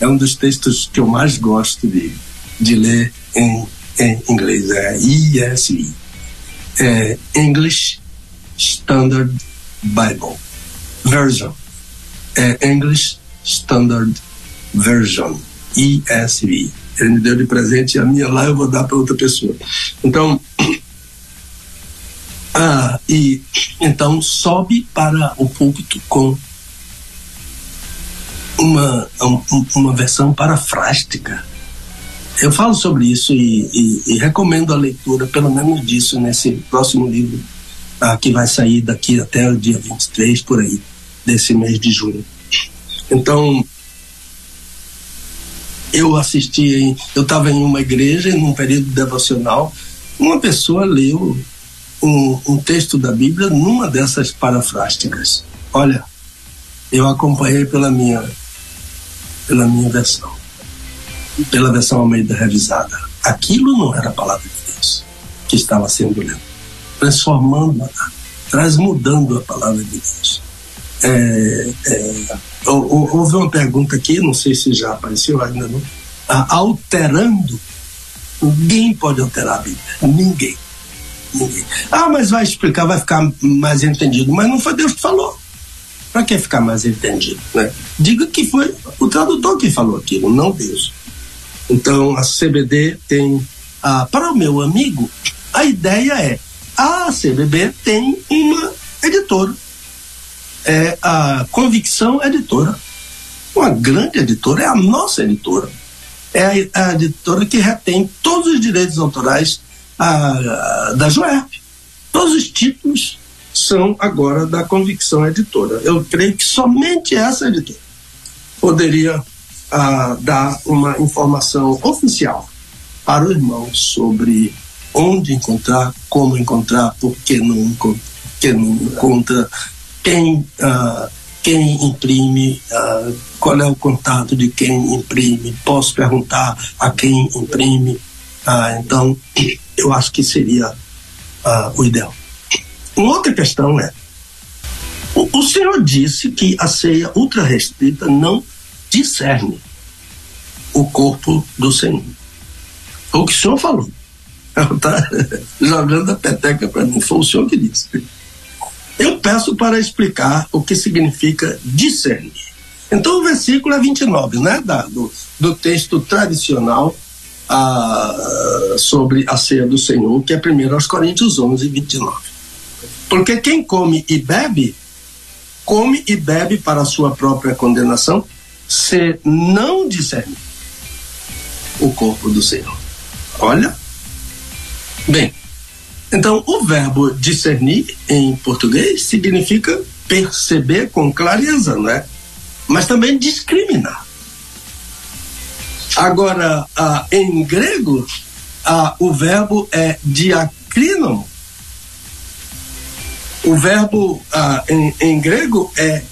é um dos textos que eu mais gosto de, de ler em em inglês, é ESV, é English Standard Bible. Version, é English Standard Version, ESV. Ele me deu de presente a minha lá eu vou dar para outra pessoa. Então, ah, e então sobe para o púlpito com uma, uma versão parafrástica eu falo sobre isso e, e, e, recomendo a leitura, pelo menos disso, nesse próximo livro, ah, que vai sair daqui até o dia 23, por aí, desse mês de junho. Então, eu assisti, em, eu estava em uma igreja, em um período devocional, uma pessoa leu um, um texto da Bíblia numa dessas parafrásticas. Olha, eu acompanhei pela minha, pela minha versão pela versão Almeida revisada. Aquilo não era a palavra de Deus que estava sendo lida, transformando, transmudando a palavra de Deus. É, é, houve uma pergunta aqui, não sei se já apareceu ainda não. Alterando, ninguém pode alterar a Bíblia, ninguém. Ninguém. Ah, mas vai explicar, vai ficar mais entendido. Mas não foi Deus que falou. Para que ficar mais entendido? Né? Diga que foi o tradutor que falou aquilo, não Deus. Então, a CBD tem. Ah, para o meu amigo, a ideia é: a CBB tem uma editora. É a Convicção Editora. Uma grande editora, é a nossa editora. É a, a editora que retém todos os direitos autorais a, da Joerp. Todos os títulos são agora da Convicção Editora. Eu creio que somente essa editora poderia uh, dar uma informação oficial para o irmão sobre onde encontrar, como encontrar, por que não, que não encontra, quem, uh, quem imprime, uh, qual é o contato de quem imprime, posso perguntar a quem imprime. Uh, então, eu acho que seria o ideal. Uma outra questão é: o, o senhor disse que a ceia ultra restrita não discerne o corpo do Senhor. O que o senhor falou. Ela está jogando a peteca para mim. Foi o senhor que disse. Eu peço para explicar o que significa discernir. Então, o versículo é 29, né? Da, do, do texto tradicional ah, sobre a ceia do Senhor, que é 1 aos Coríntios 11, 29. Porque quem come e bebe, come e bebe para a sua própria condenação, se não discernir o corpo do Senhor. Olha. Bem, então o verbo discernir em português significa perceber com clareza, não é? Mas também discriminar. Agora, ah, em grego, ah, o verbo é diacrinon. O verbo ah, em, em, grego é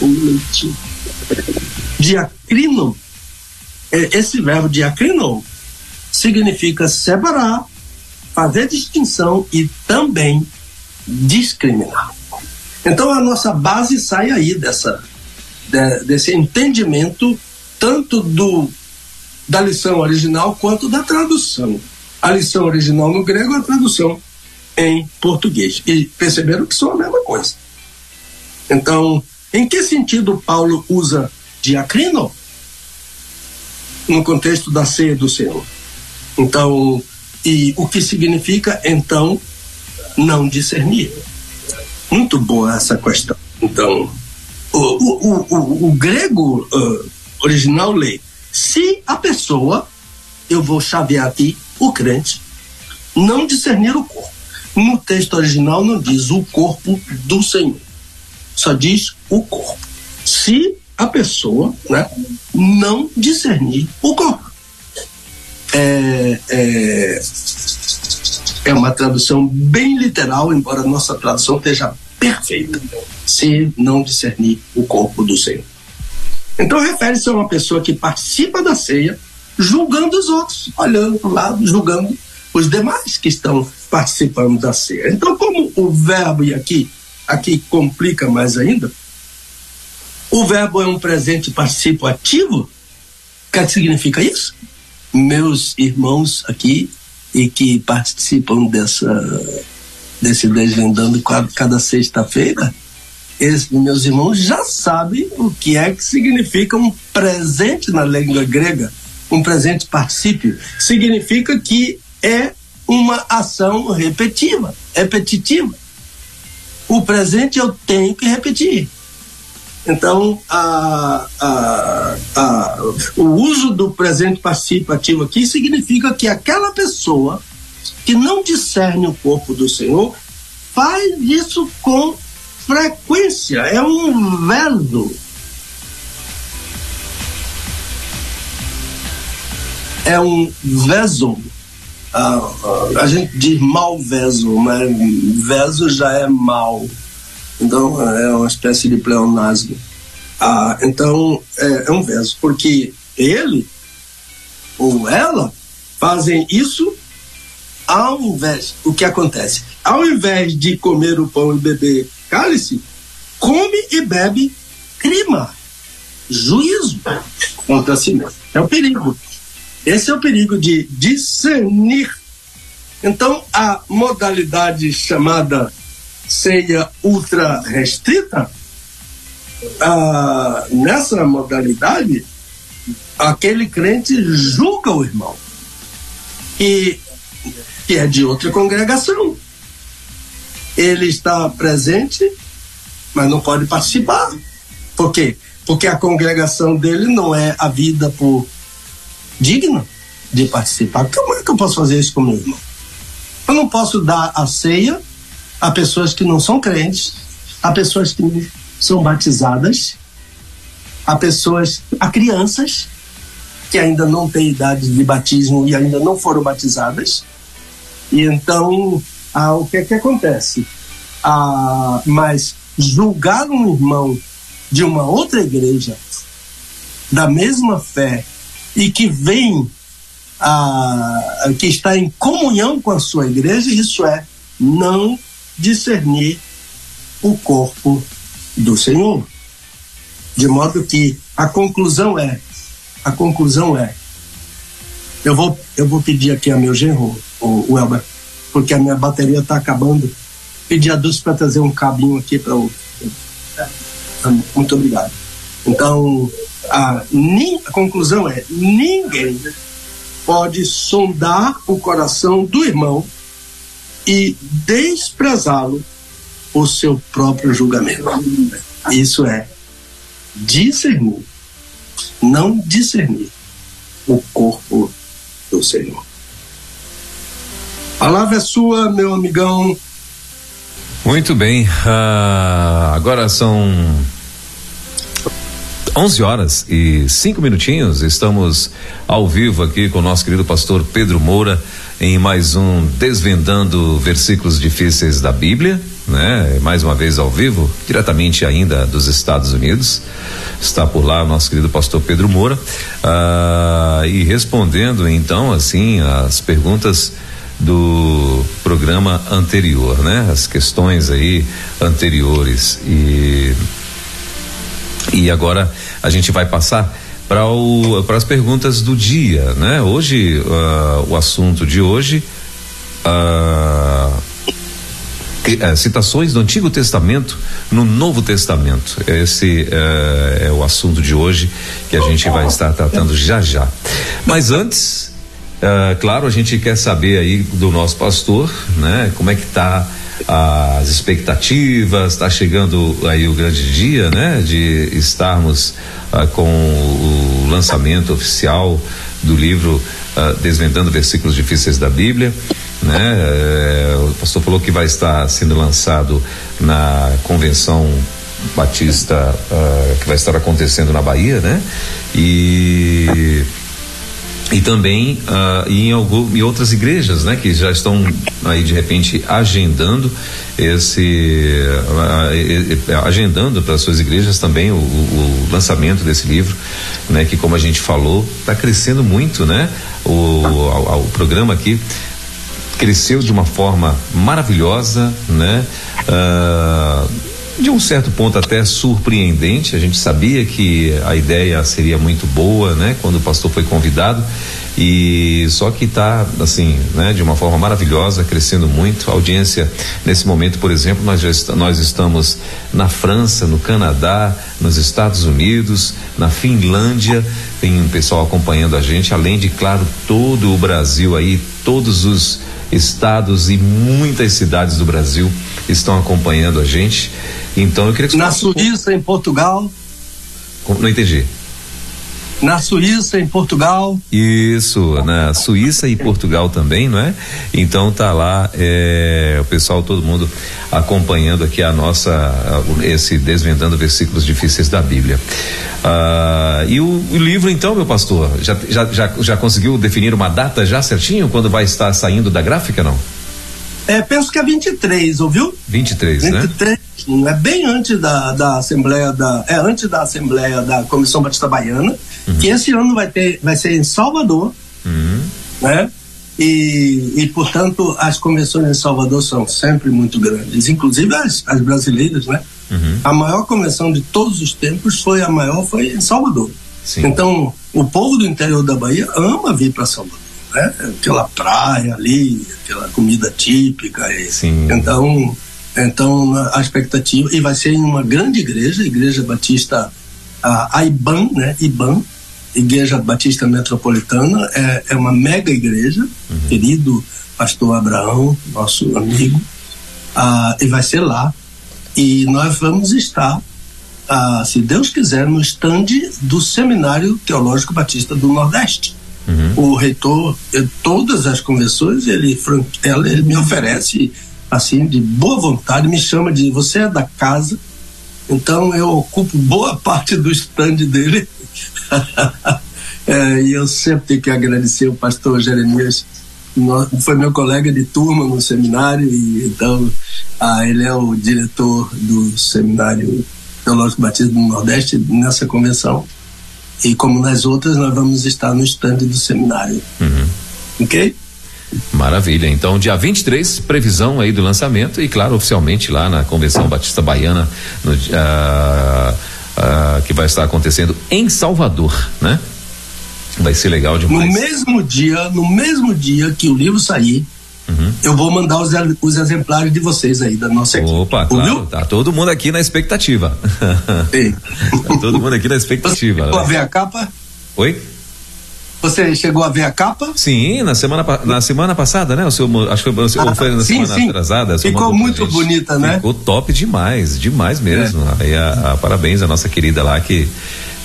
diacrinon. Diacrinon. É, esse verbo diacrinon significa separar, fazer distinção e também discriminar. Então a nossa base sai aí dessa de, desse entendimento tanto do da lição original quanto da tradução. A lição original no grego a tradução em português. E perceberam que são a mesma coisa. Então, em que sentido Paulo usa diacrino? No contexto da ceia do Senhor. Então, e o que significa, então, não discernir? Muito boa essa questão. Então, o, o, o, o grego uh, original lê: se a pessoa, eu vou chavear aqui, o crente, não discernir o corpo. No texto original não diz o corpo do Senhor, só diz o corpo. Se a pessoa né, não discernir o corpo. É, é, é uma tradução bem literal, embora a nossa tradução esteja perfeita, se não discernir o corpo do Senhor. Então refere-se a uma pessoa que participa da ceia, julgando os outros, olhando para o lado, julgando os demais que estão participando da ceia. Então, como o verbo, aqui, aqui complica mais ainda, o verbo é um presente participo ativo, o que significa isso? Meus irmãos aqui e que participam dessa desse Desvendando cada sexta-feira, meus irmãos já sabem o que é que significa um presente na língua grega, um presente particípio. Significa que é uma ação repetitiva, repetitiva. O presente eu tenho que repetir. Então, a, a, a, o uso do presente participativo aqui significa que aquela pessoa que não discerne o corpo do Senhor, faz isso com frequência. É um verbo. É um veso. Ah, ah, a gente diz mal veso, mas veso já é mal. Então é uma espécie de pleonasmo. Ah, então é, é um verso, porque ele ou ela fazem isso ao invés, o que acontece? Ao invés de comer o pão e beber cálice, come e bebe crima, juízo contra si mesmo. É o perigo. Esse é o perigo de discernir. Então, a modalidade chamada ceia ultra restrita, ah, nessa modalidade, aquele crente julga o irmão. E que é de outra congregação. Ele está presente, mas não pode participar. Por quê? Porque a congregação dele não é a vida por digna de participar. Como é que eu posso fazer isso com meu irmão? Eu não posso dar a ceia a pessoas que não são crentes, a pessoas que são batizadas, a pessoas, a crianças que ainda não têm idade de batismo e ainda não foram batizadas e então, ah, o que é que acontece? Ah, mas julgar um irmão de uma outra igreja, da mesma fé, e que vem, ah, que está em comunhão com a sua igreja, isso é não discernir o corpo do Senhor. De modo que a conclusão é, a conclusão é, eu vou, eu vou pedir aqui a meu genro, o, o Elber, porque a minha bateria está acabando. Pedir a Dulce para trazer um cabinho aqui para o. Muito obrigado. Então, a, conclusão é: ninguém pode sondar o coração do irmão e desprezá-lo por seu próprio julgamento. Isso é discernir, não discernir o corpo do Senhor. A palavra é sua, meu amigão. Muito bem. Uh, agora são 11 horas e cinco minutinhos. Estamos ao vivo aqui com o nosso querido pastor Pedro Moura em mais um Desvendando Versículos Difíceis da Bíblia, né? Mais uma vez ao vivo, diretamente ainda dos Estados Unidos. Está por lá o nosso querido pastor Pedro Moura ah, e respondendo então assim as perguntas do programa anterior, né? As questões aí anteriores e e agora a gente vai passar para as perguntas do dia, né? Hoje uh, o assunto de hoje uh, citações do Antigo Testamento no Novo Testamento. Esse uh, é o assunto de hoje que a gente vai estar tratando já já. Mas antes, uh, claro, a gente quer saber aí do nosso pastor, né? Como é que está as expectativas, está chegando aí o grande dia, né? De estarmos ah, com o lançamento oficial do livro ah, Desvendando Versículos Difíceis da Bíblia. Né? Eh, o pastor falou que vai estar sendo lançado na convenção batista ah, que vai estar acontecendo na Bahia, né? E e também uh, em, algum, em outras igrejas, né, que já estão aí de repente agendando esse uh, agendando para suas igrejas também o, o, lançamento desse livro, né, que como a gente falou está crescendo muito, né, o, o, o, programa aqui cresceu de uma forma maravilhosa, né. Uh, de um certo ponto até surpreendente. A gente sabia que a ideia seria muito boa, né? Quando o pastor foi convidado e só que está assim, né? De uma forma maravilhosa, crescendo muito. A audiência nesse momento, por exemplo, nós já est nós estamos na França, no Canadá, nos Estados Unidos, na Finlândia. Tem um pessoal acompanhando a gente, além de claro todo o Brasil aí, todos os estados e muitas cidades do Brasil estão acompanhando a gente. Então eu queria que Na Suíça, em Portugal. Não entendi. Na Suíça, em Portugal. Isso, na Suíça e Portugal também, não é? Então tá lá é, o pessoal, todo mundo acompanhando aqui a nossa, esse desvendando versículos difíceis da Bíblia. Ah, e o, o, livro então, meu pastor, já, já, já, já conseguiu definir uma data já certinho quando vai estar saindo da gráfica, não? É, penso que é 23, ouviu? 23, 23 né? É bem antes da, da Assembleia da. É antes da Assembleia da Comissão Batista Baiana, uhum. que esse ano vai ter, vai ser em Salvador. Uhum. Né? E, e, portanto, as convenções em Salvador são sempre muito grandes, inclusive as, as brasileiras, né? Uhum. A maior convenção de todos os tempos foi a maior, foi em Salvador. Sim. Então, o povo do interior da Bahia ama vir para Salvador né? Aquela praia ali, aquela comida típica. E, Sim. Então, então a expectativa e vai ser em uma grande igreja, Igreja Batista a, a IBAN, né? IBAN, Igreja Batista Metropolitana é, é uma mega igreja, uhum. querido Pastor Abraão, nosso amigo, ah, e vai ser lá. E nós vamos estar, ah, se Deus quiser, no estande do Seminário Teológico Batista do Nordeste. Uhum. O reitor, todas as convenções, ele, ele me oferece, assim, de boa vontade, me chama de você é da casa, então eu ocupo boa parte do stand dele. é, e eu sempre tenho que agradecer o pastor Jeremias, foi meu colega de turma no seminário, e então ah, ele é o diretor do Seminário Teológico Batista do Nordeste nessa convenção. E como nas outras, nós vamos estar no stand do seminário. Uhum. Ok? Maravilha. Então, dia 23, previsão aí do lançamento e, claro, oficialmente lá na Convenção Batista Baiana, no, uh, uh, que vai estar acontecendo em Salvador, né? Vai ser legal demais. No mesmo dia, no mesmo dia que o livro sair, Uhum. Eu vou mandar os, os, exemplares de vocês aí, da nossa equipe. Opa, claro, tá todo mundo aqui na expectativa. Tá todo mundo aqui na expectativa. Você ver a capa? Oi? Você chegou a ver a capa? Sim, na semana, na semana passada, né? O seu, acho que foi, ah, foi na sim, semana sim. atrasada. Ficou muito bonita, né? Ficou top demais, demais mesmo. É. Aí a, a, parabéns à nossa querida lá que,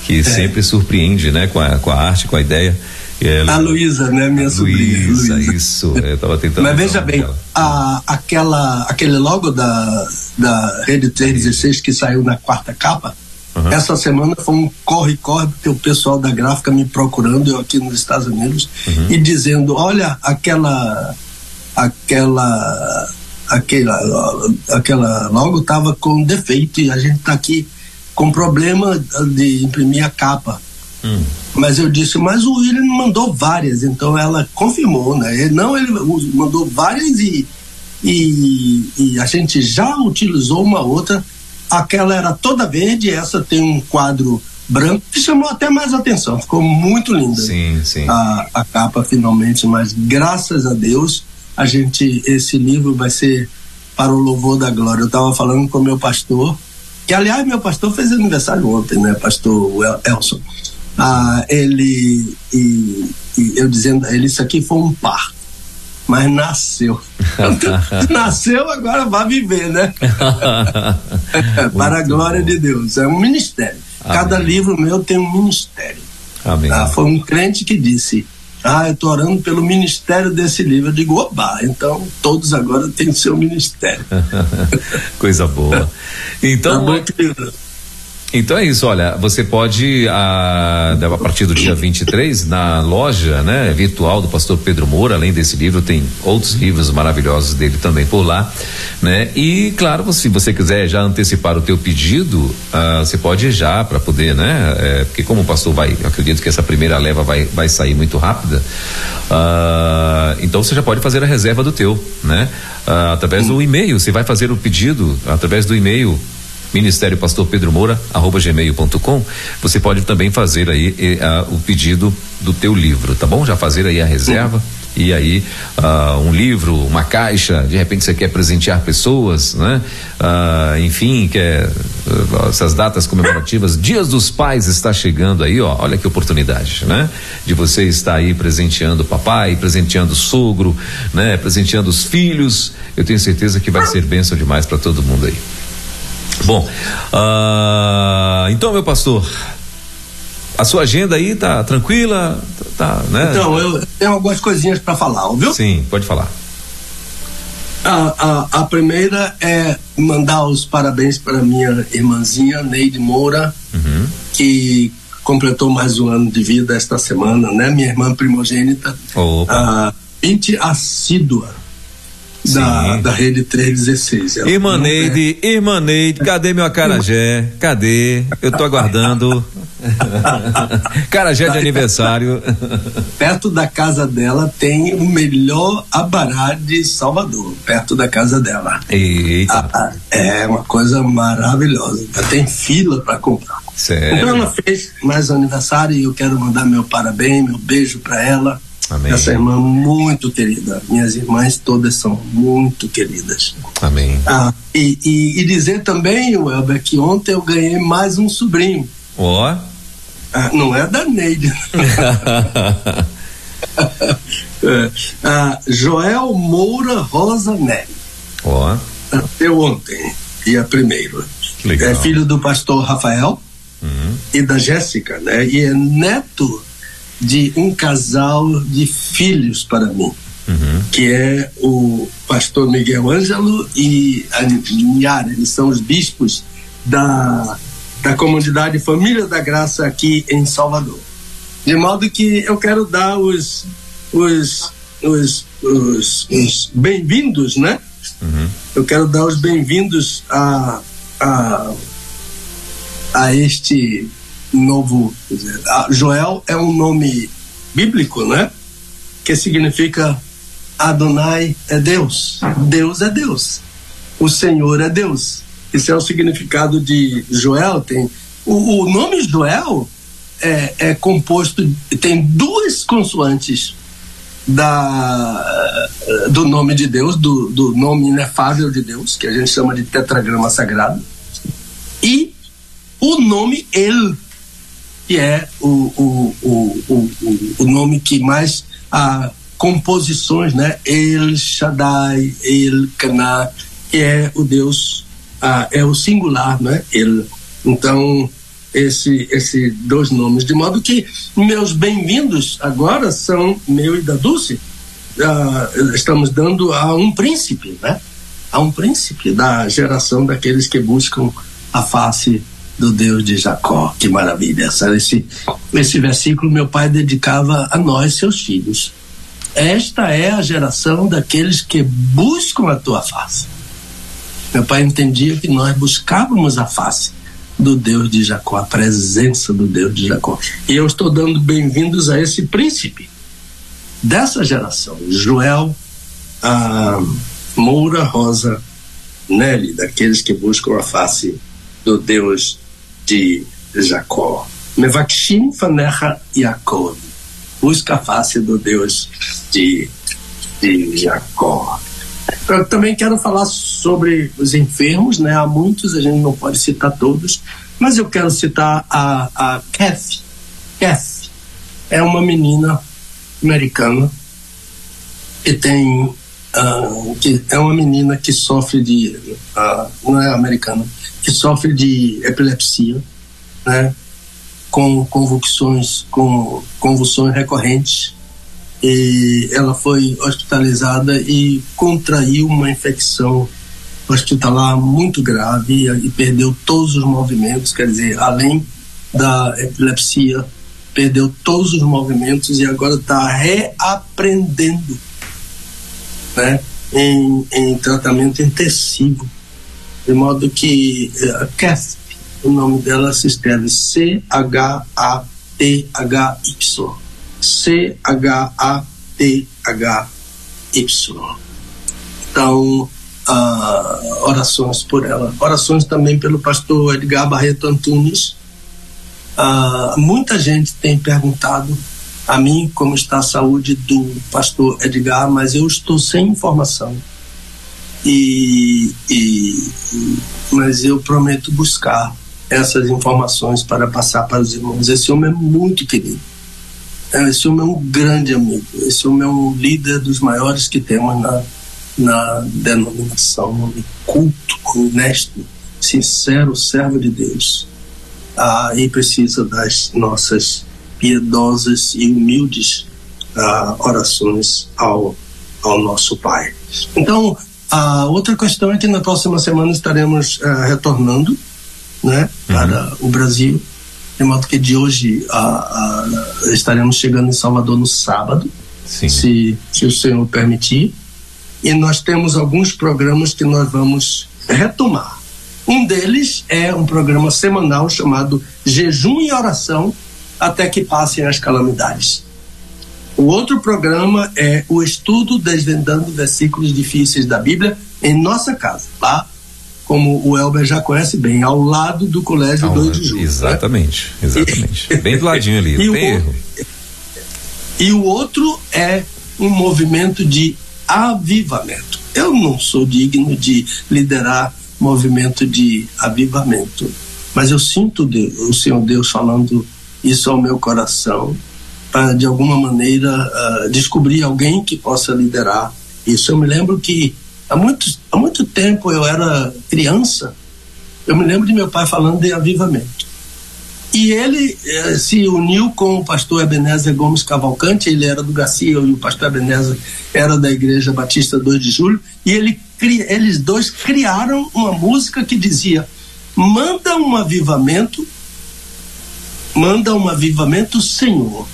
que é. sempre surpreende, né? Com a, com a arte, com a ideia. Ela, a Luísa, né? Minha sobrinha. Luísa, isso. Eu tava tentando. Mas veja bem, a, aquela, aquele logo da, da Rede 316 que saiu na quarta capa, Uhum. Essa semana foi um corre-corre, porque o pessoal da gráfica me procurando, eu aqui nos Estados Unidos, uhum. e dizendo: olha, aquela. aquela. aquela, aquela logo estava com defeito e a gente está aqui com problema de imprimir a capa. Uhum. Mas eu disse, mas o William mandou várias, então ela confirmou, né? Ele, não, ele mandou várias e, e, e a gente já utilizou uma outra aquela era toda verde, essa tem um quadro branco que chamou até mais atenção, ficou muito linda. Sim, sim. A, a capa finalmente, mas graças a Deus a gente esse livro vai ser para o louvor da glória. Eu estava falando com meu pastor, que aliás meu pastor fez aniversário ontem, né, pastor Elson. Ah, ele e, e eu dizendo a ele isso aqui foi um parto mas nasceu. nasceu, agora vai viver, né? Para a glória bom. de Deus. É um ministério. Amém. Cada livro meu tem um ministério. Amém. Ah, foi um crente que disse: Ah, eu estou orando pelo ministério desse livro. Eu digo, oba, então todos agora têm o seu ministério. Coisa boa. Então. Tá bom, então é isso, olha, você pode a, a partir do dia 23 na loja, né, virtual do pastor Pedro Moura, além desse livro tem outros livros maravilhosos dele também por lá, né? E claro, se você quiser já antecipar o teu pedido, uh, você pode já para poder, né? É, porque como o pastor vai, acredito que essa primeira leva vai vai sair muito rápida, uh, então você já pode fazer a reserva do teu, né? Através do e-mail, você vai fazer o pedido através do e-mail Ministério Pastor Pedro Moura, arroba gmail.com. Você pode também fazer aí e, a, o pedido do teu livro, tá bom? Já fazer aí a reserva. Uhum. E aí, uh, um livro, uma caixa, de repente você quer presentear pessoas, né? Uh, enfim, quer uh, essas datas comemorativas, Dias dos Pais está chegando aí, ó, olha que oportunidade, né? De você estar aí presenteando o papai, presenteando o sogro, né? Presenteando os filhos, eu tenho certeza que vai ser bênção demais para todo mundo aí. Bom, uh, então, meu pastor, a sua agenda aí tá tranquila? Tá, né? Então, eu tenho algumas coisinhas para falar, viu? Sim, pode falar. A, a, a, primeira é mandar os parabéns para minha irmãzinha Neide Moura, uhum. que completou mais um ano de vida esta semana, né? Minha irmã primogênita, Opa. a 20 da, da Rede 316. Ela irmã Neide, é... irmã Neide, cadê meu acarajé? Cadê? Eu tô aguardando. Carajé de aniversário. Perto da casa dela tem o melhor abará de Salvador, perto da casa dela. Eita. Ah, ah é uma coisa maravilhosa. Tem fila para comprar. Sério? Então ela fez mais aniversário e eu quero mandar meu parabéns, meu beijo para ela Amém. Essa irmã muito querida. Minhas irmãs todas são muito queridas. Amém. Ah, e, e, e dizer também, Welber, que ontem eu ganhei mais um sobrinho. Ó. Oh. Ah, não é da Neide. é, ah, Joel Moura Rosa Nery. Ó. Oh. Eu ontem, dia primeiro. Legal. É filho do pastor Rafael uhum. e da Jéssica, né? E é neto de um casal de filhos para mim, uhum. que é o pastor Miguel Ângelo e a Ninhara, eles são os bispos da, da comunidade Família da Graça aqui em Salvador. De modo que eu quero dar os, os, os, os, os bem-vindos, né? Uhum. Eu quero dar os bem-vindos a, a, a este novo. Joel é um nome bíblico, né? Que significa Adonai é Deus. Deus é Deus. O Senhor é Deus. Esse é o significado de Joel. Tem o, o nome Joel é, é composto tem duas consoantes da do nome de Deus, do, do nome inefável de Deus, que a gente chama de tetragrama sagrado, e o nome El, que é o, o, o, o, o nome que mais a composições, né? El Shaddai, El Kana, que é o Deus, ah, é o singular, né? El. Então, esse, esse dois nomes, de modo que meus bem-vindos agora são meu e da Dulce. Ah, estamos dando a um príncipe, né? A um príncipe da geração daqueles que buscam a face do Deus de Jacó. Que maravilha! Esse, esse versículo meu pai dedicava a nós, seus filhos. Esta é a geração daqueles que buscam a tua face. Meu pai entendia que nós buscávamos a face do Deus de Jacó, a presença do Deus de Jacó. E eu estou dando bem-vindos a esse príncipe dessa geração, Joel a Moura Rosa Nelly, daqueles que buscam a face do Deus de Jacó. Mevakshim Fanecha Yaakov. Busca a face do Deus de, de Jacó. Eu também quero falar sobre os enfermos, né? Há muitos, a gente não pode citar todos, mas eu quero citar a, a Kathy. Kathy é uma menina americana que tem uh, que é uma menina que sofre de uh, não é americana que sofre de epilepsia, né? Com convulsões, com convulsões recorrentes. E ela foi hospitalizada e contraiu uma infecção hospitalar muito grave e perdeu todos os movimentos, quer dizer, além da epilepsia, perdeu todos os movimentos e agora está reaprendendo né, em, em tratamento intensivo de modo que uh, o nome dela se escreve C-H-A-T-H-Y. C-H-A-T-H-Y. Então, uh, orações por ela. Orações também pelo pastor Edgar Barreto Antunes. Uh, muita gente tem perguntado a mim como está a saúde do pastor Edgar, mas eu estou sem informação e, e, mas eu prometo buscar essas informações para passar para os irmãos. Esse homem é muito querido. Esse homem é um grande amigo. Esse homem é um líder dos maiores que temos na, na denominação. Um homem culto, honesto, sincero, servo de Deus. Ah, e precisa das nossas piedosas e humildes ah, orações ao, ao nosso Pai. Então, a outra questão é que na próxima semana estaremos uh, retornando né, uhum. para o Brasil, de modo que de hoje uh, uh, estaremos chegando em Salvador no sábado, se, se o Senhor permitir. E nós temos alguns programas que nós vamos retomar. Um deles é um programa semanal chamado Jejum e Oração até que passem as calamidades. O outro programa é o estudo desvendando versículos difíceis da Bíblia em nossa casa, lá, como o Elber já conhece bem, ao lado do Colégio ao 2 de Julho. Exatamente, né? exatamente. bem do ladinho ali, não tem erro. E o outro é um movimento de avivamento. Eu não sou digno de liderar movimento de avivamento, mas eu sinto Deus, o Senhor Deus falando isso ao meu coração para de alguma maneira uh, descobrir alguém que possa liderar isso. Eu me lembro que há muito, há muito tempo eu era criança, eu me lembro de meu pai falando de avivamento. E ele eh, se uniu com o pastor Ebenezer Gomes Cavalcante, ele era do Garcia e o pastor Ebenezer era da Igreja Batista 2 de Julho, e ele, eles dois criaram uma música que dizia: Manda um avivamento, manda um avivamento, Senhor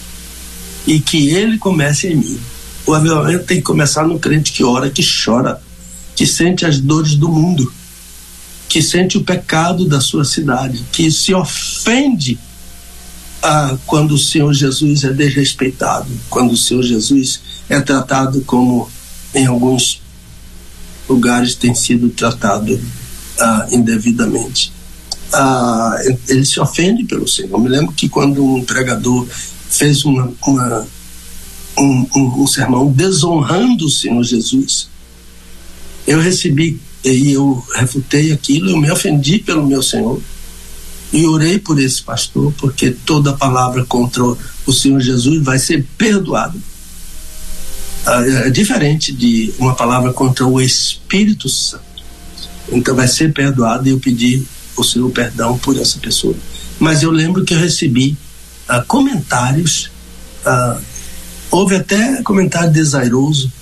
e que ele comece em mim. O avivamento tem que começar no crente que ora, que chora, que sente as dores do mundo, que sente o pecado da sua cidade, que se ofende ah, quando o Senhor Jesus é desrespeitado, quando o Senhor Jesus é tratado como em alguns lugares tem sido tratado ah, indevidamente. Ah, ele se ofende pelo Senhor. Eu me lembro que quando um pregador fez uma, uma um, um, um, sermão desonrando o Senhor Jesus. Eu recebi e eu refutei aquilo, eu me ofendi pelo meu Senhor. E orei por esse pastor, porque toda palavra contra o Senhor Jesus vai ser perdoada. Ah, é diferente de uma palavra contra o Espírito Santo. Então vai ser perdoado e eu pedi o Senhor perdão por essa pessoa. Mas eu lembro que eu recebi uh, comentários, uh, houve até comentário desairoso,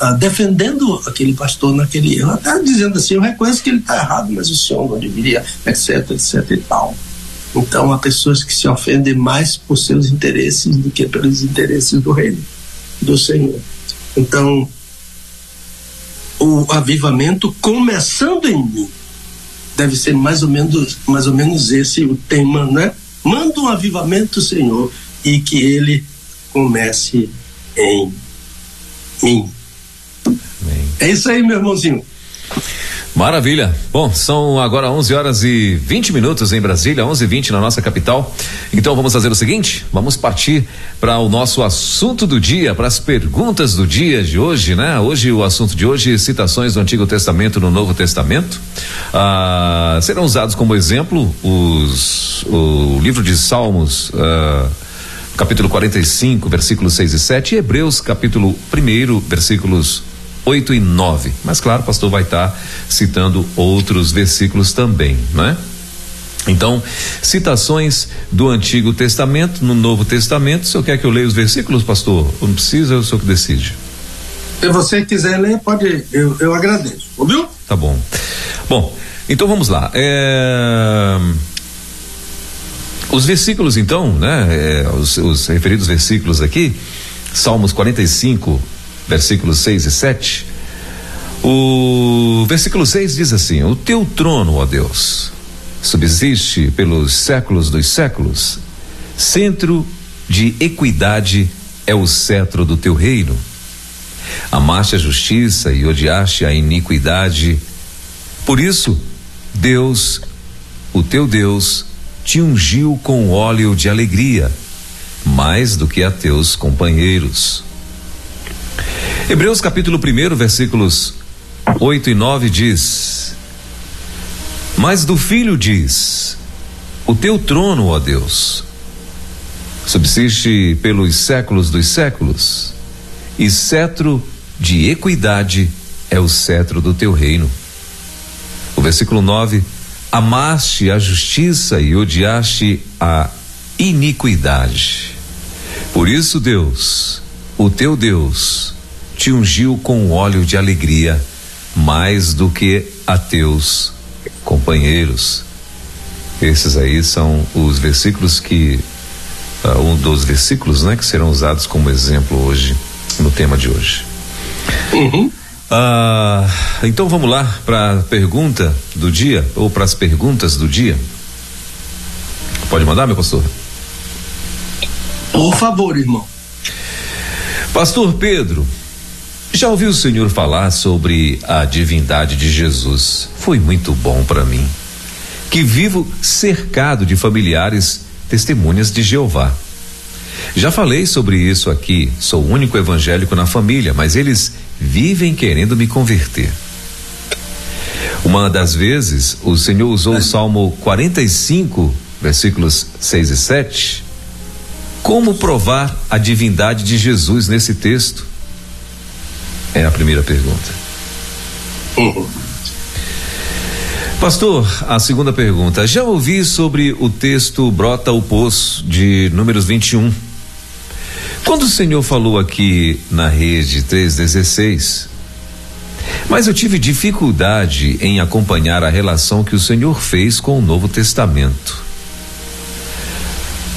uh, defendendo aquele pastor naquele erro, até dizendo assim: eu reconheço que ele está errado, mas o senhor não deveria, etc, etc e tal. Então há pessoas que se ofendem mais por seus interesses do que pelos interesses do reino, do Senhor. Então, o avivamento começando em mim deve ser mais ou menos mais ou menos esse o tema, né? Manda um avivamento, Senhor, e que ele comece em mim. Amém. É isso aí, meu irmãozinho. Maravilha. Bom, são agora 11 horas e 20 minutos em Brasília, 11 e 20 na nossa capital. Então vamos fazer o seguinte: vamos partir para o nosso assunto do dia, para as perguntas do dia de hoje, né? Hoje o assunto de hoje citações do Antigo Testamento no Novo Testamento. Ah, serão usados como exemplo os o livro de Salmos. Ah, capítulo 45, versículos 6 e 7, e Hebreus, capítulo 1, versículos 8 e 9. Mas claro, o pastor vai estar tá citando outros versículos também, não é? Então, citações do Antigo Testamento, no Novo Testamento. Se eu quer que eu leia os versículos, pastor? Não precisa, eu sou que decide. Se você quiser ler, pode, eu, eu agradeço, ouviu? Tá bom. Bom, então vamos lá. É... Os versículos, então, né? É, os, os referidos versículos aqui, Salmos 45, versículos 6 e 7. O versículo 6 diz assim: O teu trono, ó Deus, subsiste pelos séculos dos séculos, centro de equidade é o cetro do teu reino. Amaste a justiça e odiaste a iniquidade. Por isso, Deus, o teu Deus, te ungiu com óleo de alegria, mais do que a teus companheiros. Hebreus capítulo 1, versículos 8 e 9 diz: Mas do filho diz: O teu trono, ó Deus, subsiste pelos séculos dos séculos, e cetro de equidade é o cetro do teu reino. O versículo 9: Amaste a justiça e odiaste a iniquidade. Por isso, Deus, o teu Deus, te ungiu com óleo de alegria, mais do que a teus companheiros. Esses aí são os versículos que uh, um dos versículos, né, que serão usados como exemplo hoje no tema de hoje. Uhum. Uh, então vamos lá para a pergunta do dia ou para as perguntas do dia. Pode mandar, meu pastor? Por favor, irmão. Pastor Pedro, já ouvi o senhor falar sobre a divindade de Jesus. Foi muito bom para mim. Que vivo cercado de familiares testemunhas de Jeová. Já falei sobre isso aqui. Sou o único evangélico na família, mas eles vivem querendo me converter. Uma das vezes, o Senhor usou o Salmo 45, versículos 6 e 7. Como provar a divindade de Jesus nesse texto? É a primeira pergunta. Uhum. Pastor, a segunda pergunta. Já ouvi sobre o texto Brota o Poço, de números 21. Quando o Senhor falou aqui na rede 316, mas eu tive dificuldade em acompanhar a relação que o Senhor fez com o Novo Testamento.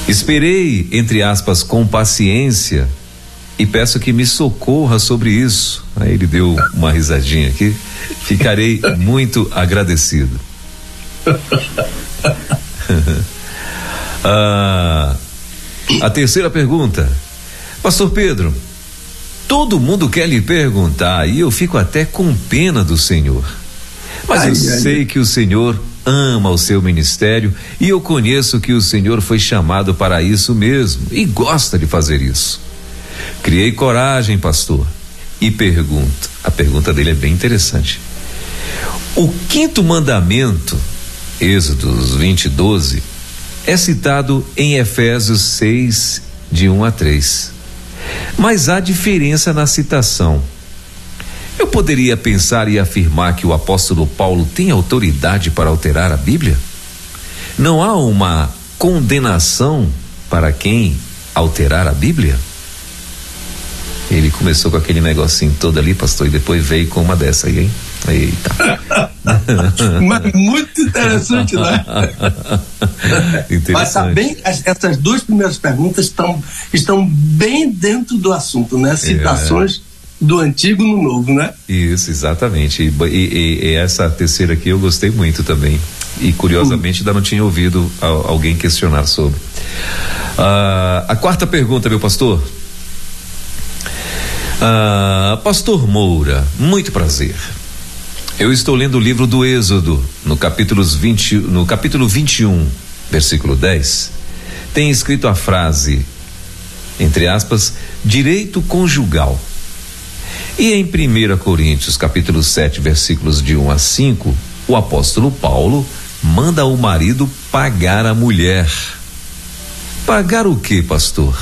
Esperei, entre aspas, com paciência e peço que me socorra sobre isso. Aí ele deu uma risadinha aqui. Ficarei muito agradecido. ah, a terceira pergunta. Pastor Pedro, todo mundo quer lhe perguntar e eu fico até com pena do Senhor. Mas ai, eu ai, sei que o Senhor ama o seu ministério e eu conheço que o Senhor foi chamado para isso mesmo e gosta de fazer isso. Criei coragem, pastor, e pergunto. A pergunta dele é bem interessante. O quinto mandamento Êxodos 20, 12, é citado em Efésios 6, de 1 a 3. Mas há diferença na citação. Eu poderia pensar e afirmar que o apóstolo Paulo tem autoridade para alterar a Bíblia? Não há uma condenação para quem alterar a Bíblia? Ele começou com aquele negocinho todo ali, pastor, e depois veio com uma dessa aí, hein? Eita. Mas muito interessante, né? interessante. Mas tá bem, essas duas primeiras perguntas estão, estão bem dentro do assunto, né? Citações. É do antigo no novo, né? Isso, exatamente. E, e, e, essa terceira aqui eu gostei muito também. E curiosamente ainda não tinha ouvido alguém questionar sobre. Uh, a quarta pergunta, meu pastor. Uh, pastor Moura, muito prazer. Eu estou lendo o livro do Êxodo, no capítulo 20, no capítulo 21, versículo 10. Tem escrito a frase, entre aspas, direito conjugal. E em 1 Coríntios, capítulo 7, versículos de 1 a 5, o apóstolo Paulo manda o marido pagar a mulher. Pagar o que, pastor?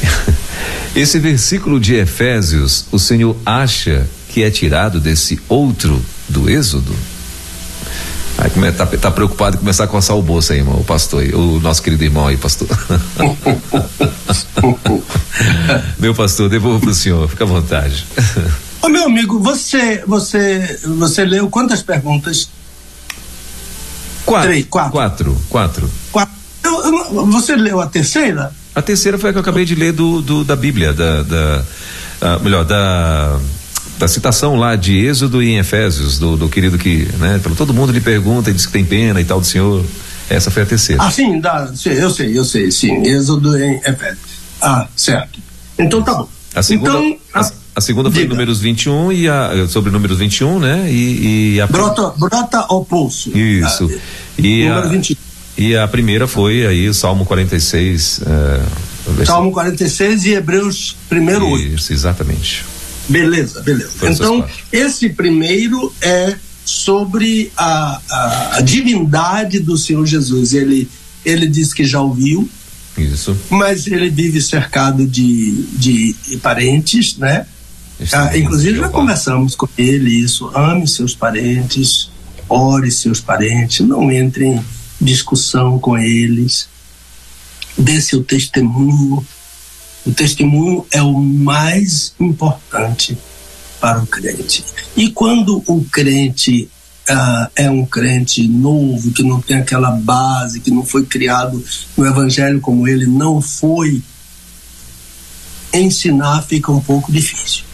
Esse versículo de Efésios, o Senhor acha que é tirado desse outro do Êxodo? Aí tá, tá preocupado em começar a coçar o bolso aí, irmão, o pastor, o nosso querido irmão aí, pastor. meu pastor, devolvo pro senhor, fica à vontade. Ô meu amigo, você, você, você leu quantas perguntas? Quatro. Três, quatro. Quatro, quatro. quatro. Eu, eu, você leu a terceira? A terceira foi a que eu acabei de ler do, do da Bíblia, da, da uh, melhor, da da citação lá de Êxodo e em Efésios, do, do querido que, né, todo mundo lhe pergunta e diz que tem pena e tal do Senhor. Essa foi a terceira. Ah, sim, dá, eu sei, eu sei, sim. Êxodo em Efésios. Ah, certo. Então tá bom. A segunda, então, a, a segunda foi diga. números 21 e a sobre números 21, né? E, e a brota, brota ao pulso. Isso. Ah, e a, 21. E a primeira foi aí o Salmo 46. É, Salmo 46 e Hebreus primeiro 8. Isso, exatamente. Beleza, beleza. então, esse primeiro é sobre a, a, a, divindade do Senhor Jesus. Ele, ele diz que já ouviu. Isso. Mas ele vive cercado de, de, parentes, né? Ah, inclusive já conversamos com ele isso. Ame seus parentes, ore seus parentes, não entre em discussão com eles, dê seu testemunho o testemunho é o mais importante para o crente. E quando o crente uh, é um crente novo, que não tem aquela base, que não foi criado no Evangelho como ele não foi, ensinar fica um pouco difícil.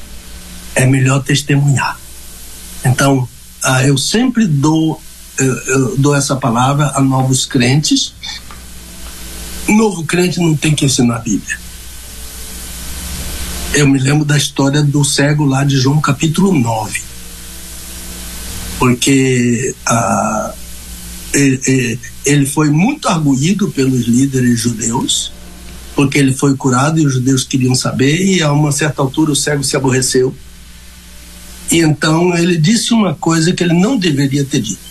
É melhor testemunhar. Então, uh, eu sempre dou, eu dou essa palavra a novos crentes. Novo crente não tem que ensinar a Bíblia eu me lembro da história do cego lá de João capítulo 9. Porque ah, ele, ele foi muito arguído pelos líderes judeus, porque ele foi curado e os judeus queriam saber, e a uma certa altura o cego se aborreceu. E então ele disse uma coisa que ele não deveria ter dito.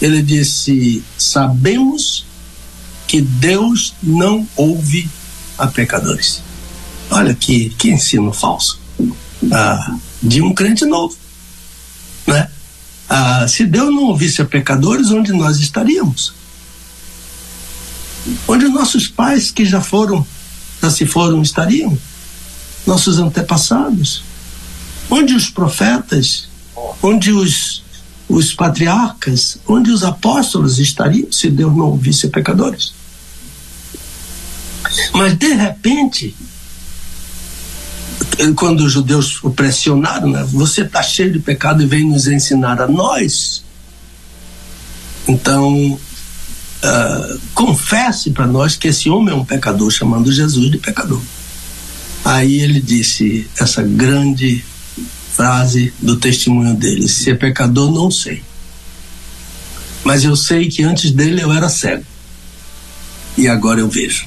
Ele disse: Sabemos que Deus não ouve a pecadores. Olha que, que ensino falso ah, de um crente novo. Né? Ah, se Deus não ouvisse a pecadores, onde nós estaríamos? Onde nossos pais que já foram, já se foram, estariam? Nossos antepassados? Onde os profetas? Onde os, os patriarcas? Onde os apóstolos estariam se Deus não ouvisse pecadores? Mas de repente, quando os judeus o pressionaram, né? você está cheio de pecado e vem nos ensinar a nós. Então, uh, confesse para nós que esse homem é um pecador, chamando Jesus de pecador. Aí ele disse essa grande frase do testemunho dele: Se é pecador, não sei. Mas eu sei que antes dele eu era cego. E agora eu vejo.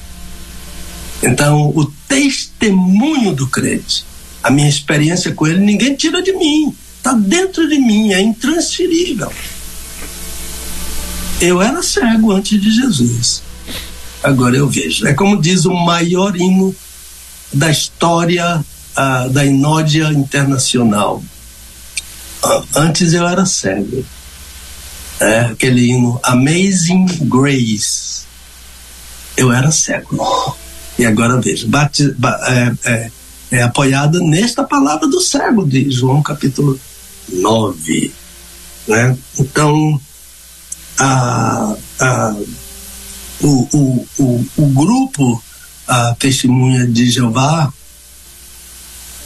Então, o testemunho do crente, a minha experiência com ele, ninguém tira de mim. Está dentro de mim, é intransferível. Eu era cego antes de Jesus. Agora eu vejo. É como diz o maior hino da história uh, da Inódia Internacional. Uh, antes eu era cego. É, aquele hino Amazing Grace. Eu era cego. E agora vejo. Bate, é, é, é apoiada nesta palavra do cego de João capítulo 9. Né? Então, a, a, o, o, o, o grupo a Testemunha de Jeová,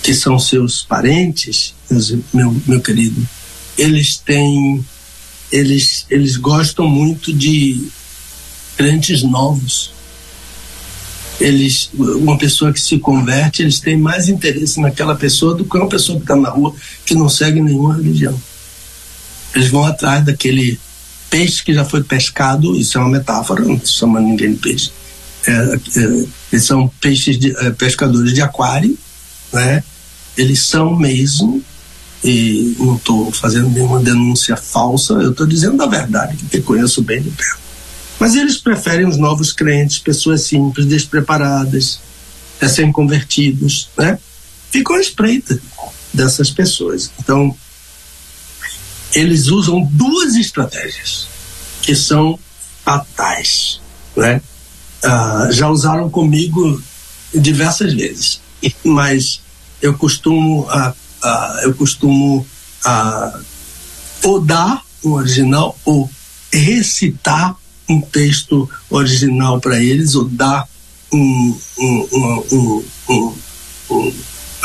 que são seus parentes, meu, meu querido, eles têm, eles, eles gostam muito de crentes novos. Eles, uma pessoa que se converte, eles têm mais interesse naquela pessoa do que uma pessoa que está na rua que não segue nenhuma religião. Eles vão atrás daquele peixe que já foi pescado, isso é uma metáfora, não chamando ninguém de peixe. É, é, eles são peixes de, é, pescadores de aquário, né? Eles são mesmo, e não estou fazendo nenhuma denúncia falsa, eu estou dizendo a verdade, que eu conheço bem de perto. Mas eles preferem os novos crentes, pessoas simples, despreparadas, recém-convertidos, né? Ficam à espreita dessas pessoas. Então, eles usam duas estratégias que são fatais, né? Ah, já usaram comigo diversas vezes, mas eu costumo uh, uh, eu costumo ou dar um original ou recitar um texto original para eles ou dar um, um, um, um, um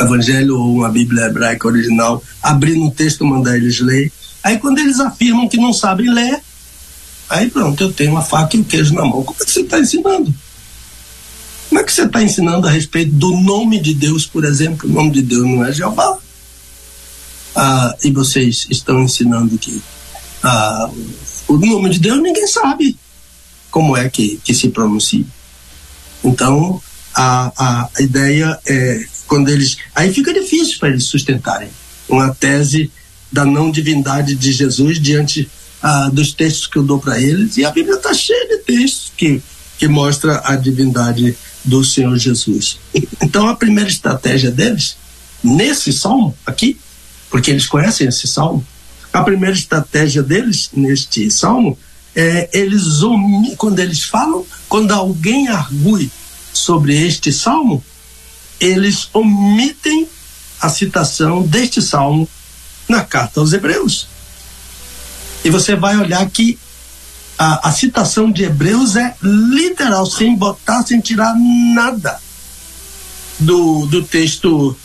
evangelho ou uma Bíblia hebraica original, abrir no texto, mandar eles ler Aí quando eles afirmam que não sabem ler, aí pronto, eu tenho uma faca e um queijo na mão. Como é que você está ensinando? Como é que você está ensinando a respeito do nome de Deus, por exemplo? O nome de Deus não é Jeová. Ah, e vocês estão ensinando que ah, o nome de Deus ninguém sabe como é que, que se pronuncia. Então, a, a, ideia é quando eles. Aí fica difícil para eles sustentarem uma tese da não divindade de Jesus diante ah, dos textos que eu dou para eles. E a Bíblia está cheia de textos que, que mostra a divindade do Senhor Jesus. Então a primeira estratégia deles, nesse salmo aqui, porque eles conhecem esse salmo, a primeira estratégia deles neste salmo é eles quando eles falam, quando alguém argue sobre este salmo, eles omitem a citação deste salmo na carta aos Hebreus. E você vai olhar que a, a citação de Hebreus é literal, sem botar, sem tirar nada do, do texto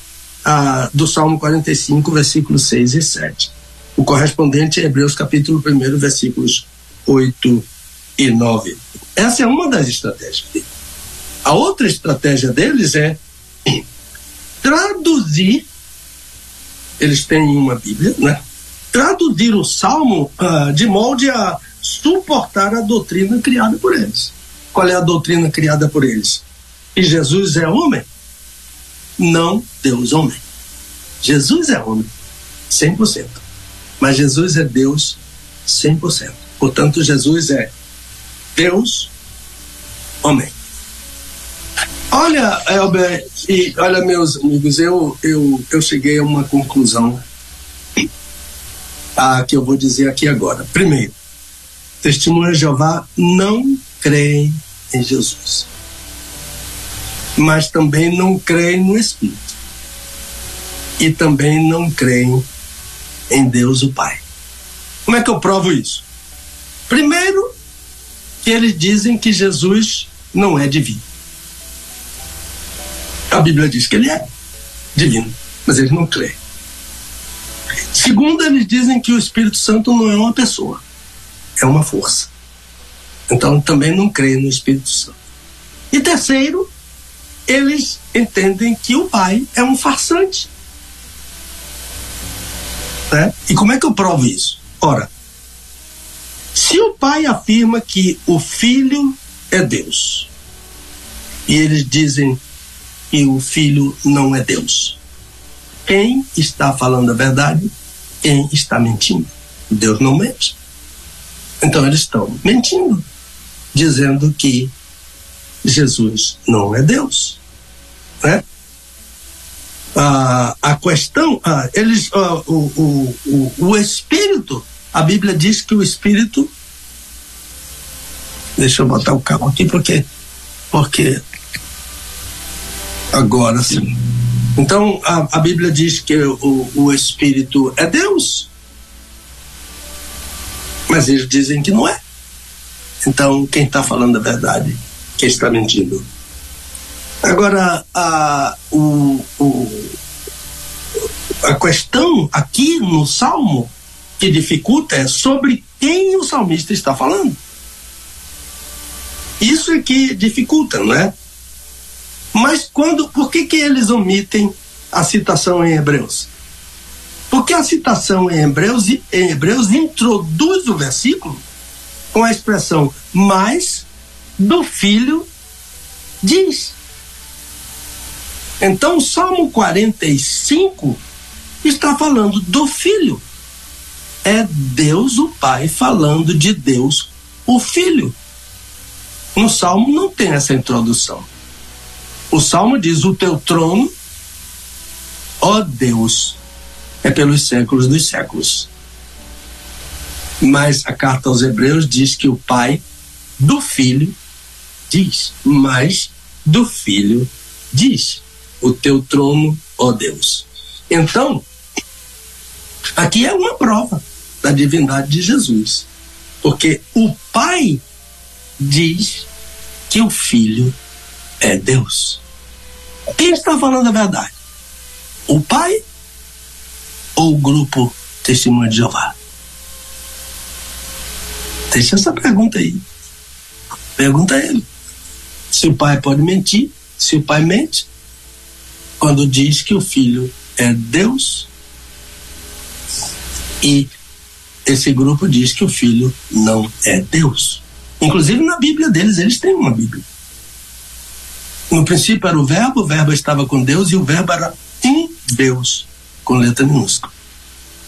uh, do Salmo 45, versículos 6 e 7. O correspondente é Hebreus capítulo 1, versículos 8 e 9. Essa é uma das estratégias. A outra estratégia deles é traduzir eles têm uma Bíblia, né? Traduzir o Salmo uh, de molde a suportar a doutrina criada por eles. Qual é a doutrina criada por eles? Que Jesus é homem? Não Deus homem. Jesus é homem, 100%. Mas Jesus é Deus 100%. Portanto, Jesus é Deus homem. Olha, Elber, e olha, meus amigos, eu, eu, eu cheguei a uma conclusão ah, que eu vou dizer aqui agora. Primeiro, testemunhas de Jeová não creem em Jesus, mas também não creem no Espírito, e também não creem em Deus o Pai. Como é que eu provo isso? Primeiro, que eles dizem que Jesus não é divino. A Bíblia diz que ele é divino, mas eles não creem. Segundo, eles dizem que o Espírito Santo não é uma pessoa, é uma força. Então também não creem no Espírito Santo. E terceiro, eles entendem que o Pai é um farsante. Né? E como é que eu provo isso? Ora, se o Pai afirma que o Filho é Deus, e eles dizem que o filho não é Deus. Quem está falando a verdade? Quem está mentindo? Deus não mente. Então eles estão mentindo, dizendo que Jesus não é Deus, né? Ah, a questão, ah, eles, ah, o, o, o, o Espírito, a Bíblia diz que o Espírito, deixa eu botar o carro aqui porque, porque agora sim. Então a, a Bíblia diz que o, o Espírito é Deus, mas eles dizem que não é. Então quem está falando a verdade, quem está mentindo. Agora, a, o, o, a questão aqui no Salmo que dificulta é sobre quem o salmista está falando. Isso é que dificulta, não é? Mas quando, por que que eles omitem a citação em Hebreus? Porque a citação em Hebreus, em Hebreus introduz o versículo com a expressão mais do filho diz. Então, o Salmo 45 está falando do Filho. É Deus o Pai falando de Deus o Filho. No Salmo não tem essa introdução. O Salmo diz: O teu trono, ó Deus, é pelos séculos dos séculos. Mas a carta aos Hebreus diz que o Pai do Filho diz, mas do Filho diz o teu trono, ó Deus. Então, aqui é uma prova da divindade de Jesus. Porque o Pai diz que o Filho é Deus. Quem está falando a verdade? O Pai ou o grupo Testemunho de Jeová? Deixa essa pergunta aí. Pergunta a ele. Se o pai pode mentir, se o pai mente, quando diz que o filho é Deus e esse grupo diz que o filho não é Deus. Inclusive na Bíblia deles, eles têm uma Bíblia. No princípio era o Verbo, o Verbo estava com Deus e o Verbo era um Deus, com letra minúscula.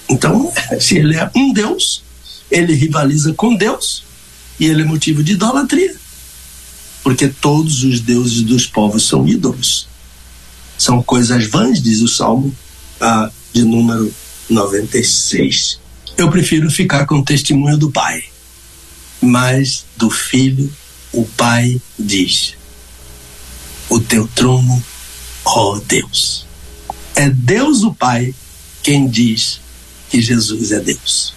Então, se ele é um Deus, ele rivaliza com Deus e ele é motivo de idolatria. Porque todos os deuses dos povos são ídolos. São coisas vãs, diz o Salmo ah, de número 96. Eu prefiro ficar com o testemunho do Pai, mas do Filho, o Pai diz: O teu trono, ó Deus. É Deus o Pai quem diz que Jesus é Deus.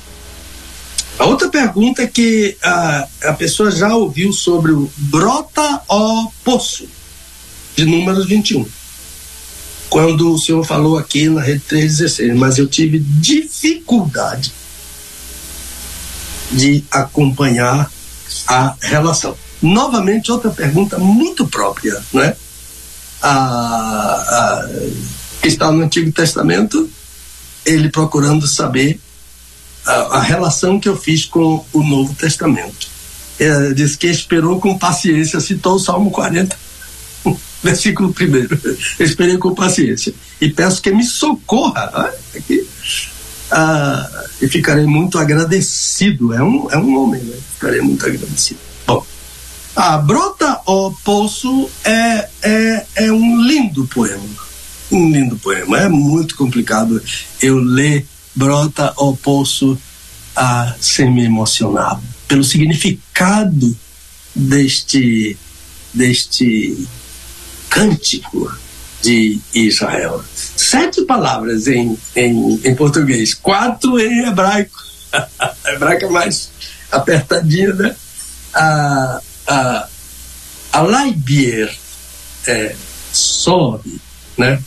A outra pergunta que a, a pessoa já ouviu sobre o brota ó poço, de número 21 quando o senhor falou aqui na Rede 316, mas eu tive dificuldade de acompanhar a relação. Novamente, outra pergunta muito própria, né? A, a, que está no Antigo Testamento, ele procurando saber a, a relação que eu fiz com o Novo Testamento. Ele diz que esperou com paciência, citou o Salmo 40 versículo primeiro. esperei com paciência e peço que me socorra ah, aqui, ah, ficarei muito agradecido. É um, é um homem, né? Ficarei muito agradecido. Bom, a Brota o Poço é, é, é um lindo poema. Um lindo poema. É muito complicado eu ler Brota o Poço ah, sem me emocionar. Pelo significado deste, deste cântico de Israel. Sete palavras em, em, em português, quatro em hebraico. hebraico é mais apertadinho, né? A, a, a Laibier é, sobe, né?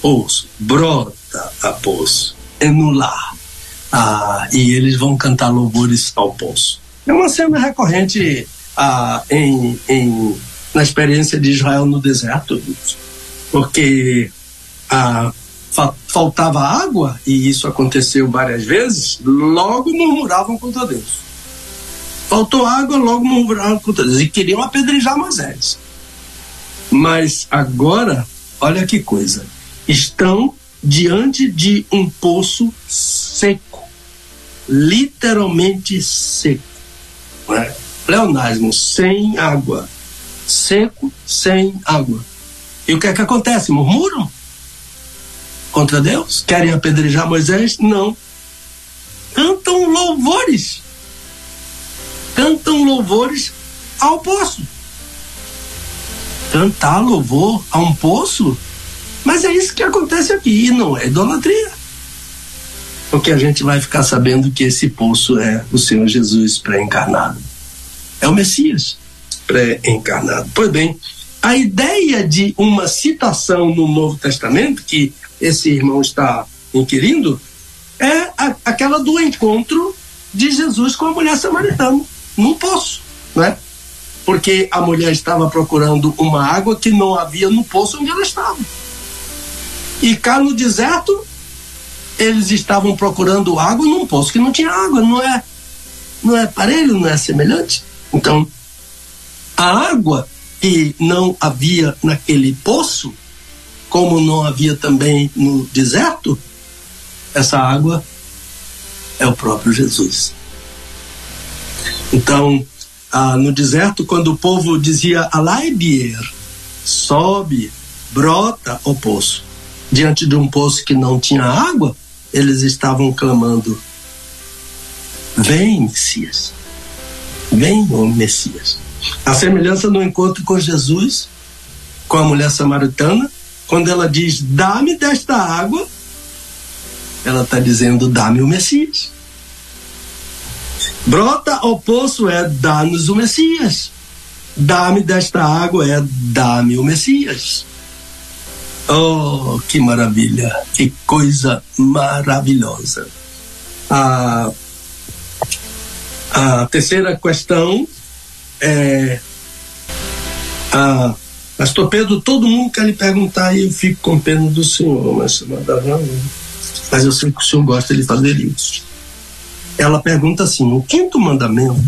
Poço, brota a poço, enular. Ah, e eles vão cantar louvores ao poço. É uma cena recorrente ah, em, em na experiência de Israel no deserto, porque a, fa, faltava água, e isso aconteceu várias vezes, logo murmuravam contra Deus. Faltou água, logo murmuravam contra Deus, e queriam apedrejar Moisés. Mas agora, olha que coisa, estão diante de um poço seco, literalmente seco. né? pleonasmo, sem água, seco, sem água. E o que é que acontece? Murmuram contra Deus? Querem apedrejar Moisés? Não. Cantam louvores. Cantam louvores ao poço. Cantar louvor a um poço? Mas é isso que acontece aqui, e não é idolatria. Porque a gente vai ficar sabendo que esse poço é o Senhor Jesus pré-encarnado. É o Messias pré-encarnado. Pois bem, a ideia de uma citação no Novo Testamento, que esse irmão está inquirindo, é a, aquela do encontro de Jesus com a mulher samaritana, num poço, né? Porque a mulher estava procurando uma água que não havia no poço onde ela estava. E cá no deserto, eles estavam procurando água num poço que não tinha água, não é, não é parelho, não é semelhante? Então, a água que não havia naquele poço, como não havia também no deserto, essa água é o próprio Jesus. Então, ah, no deserto, quando o povo dizia Alaibier, sobe, brota o poço, diante de um poço que não tinha água, eles estavam clamando: Vem, Messias, vem, o Messias. A semelhança no encontro com Jesus, com a mulher samaritana, quando ela diz: Dá-me desta água, ela está dizendo: Dá-me o Messias. Brota ao poço é: Dá-nos o Messias. Dá-me desta água é: Dá-me o Messias. Oh, que maravilha! Que coisa maravilhosa! A, a terceira questão é. A, Pastor Pedro, todo mundo quer lhe perguntar e eu fico com pena do senhor, mas, mas eu sei que o senhor gosta de fazer isso. Ela pergunta assim: o quinto mandamento,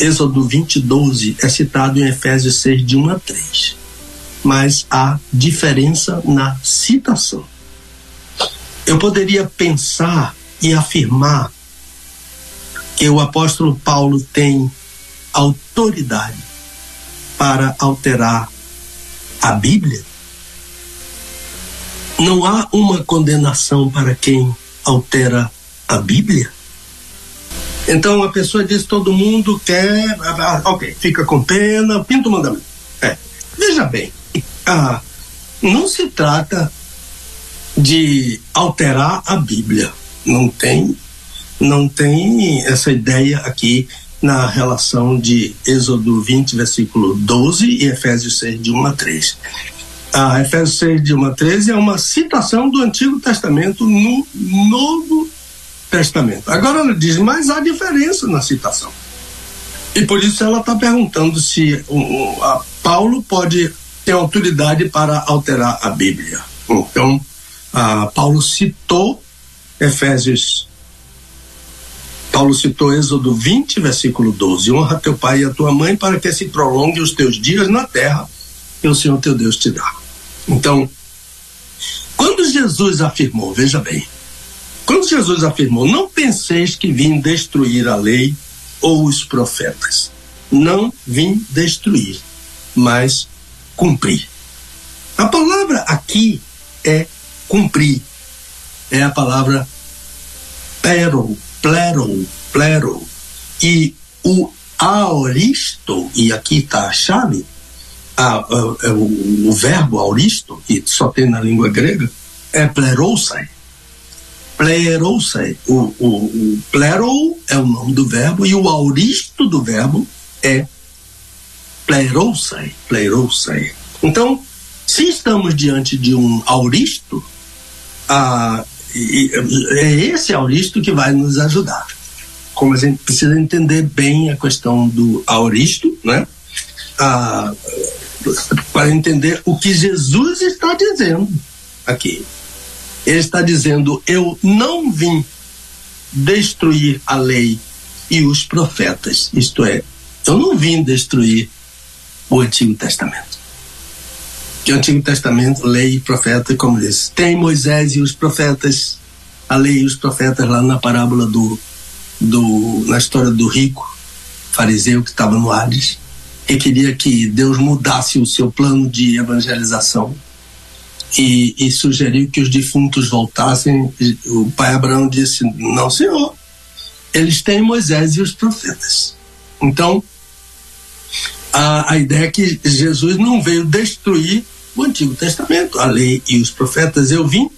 Êxodo 20, 12, é citado em Efésios 6, de 1 a 3. Mas há diferença na citação. Eu poderia pensar e afirmar que o apóstolo Paulo tem autoridade para alterar a Bíblia? Não há uma condenação para quem altera a Bíblia? Então a pessoa diz: todo mundo quer. Ah, ok, fica com pena, pinta o mandamento. É. Veja bem, ah, não se trata de alterar a Bíblia. Não tem, não tem essa ideia aqui na relação de Êxodo 20, versículo 12 e Efésios 6, de 1 a 3. Ah, Efésios 6, de 1 a 13 é uma citação do Antigo Testamento no Novo Testamento. Agora ela diz, mas há diferença na citação. E por isso ela está perguntando se a Paulo pode ter autoridade para alterar a Bíblia. Então, a Paulo citou Efésios Paulo citou Êxodo 20, versículo 12: Honra teu pai e a tua mãe para que se prolongue os teus dias na terra que o Senhor teu Deus te dá. Então, quando Jesus afirmou, veja bem, quando Jesus afirmou: Não penseis que vim destruir a lei ou os profetas. Não vim destruir, mas cumprir. A palavra aqui é cumprir. É a palavra pero, plero, plero. E o aoristo, e aqui está a chave, a, a, a, o, o, verbo aoristo, que só tem na língua grega, é plerousai. Plerousai. O, o, o plero é o nome do verbo e o aoristo do verbo é plerousai. Plerousai. Então, se estamos diante de um auristo, ah, e, é esse auristo que vai nos ajudar. Como a gente precisa entender bem a questão do auristo, né? Ah, para entender o que Jesus está dizendo aqui. Ele está dizendo: Eu não vim destruir a lei e os profetas. Isto é, eu não vim destruir o Antigo Testamento o Antigo Testamento, lei e profeta, como diz, tem Moisés e os profetas, a lei e os profetas lá na parábola do, do, na história do rico fariseu que estava no Hades e queria que Deus mudasse o seu plano de evangelização e, e sugeriu que os defuntos voltassem. O pai Abraão disse: Não, senhor, eles têm Moisés e os profetas. Então, a, a ideia é que Jesus não veio destruir o Antigo Testamento, a lei e os profetas. Eu vim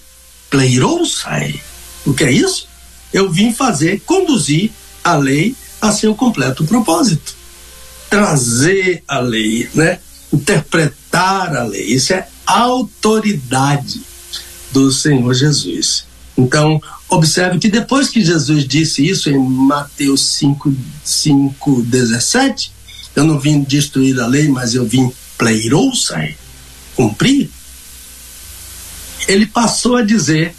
pleirousai. O que é isso? Eu vim fazer, conduzir a lei a seu completo propósito. Trazer a lei, né? interpretar a lei. Isso é autoridade do Senhor Jesus. Então, observe que depois que Jesus disse isso em Mateus 5, 5 17, eu não vim destruir a lei, mas eu vim pleirousai, cumprir. Ele passou a dizer: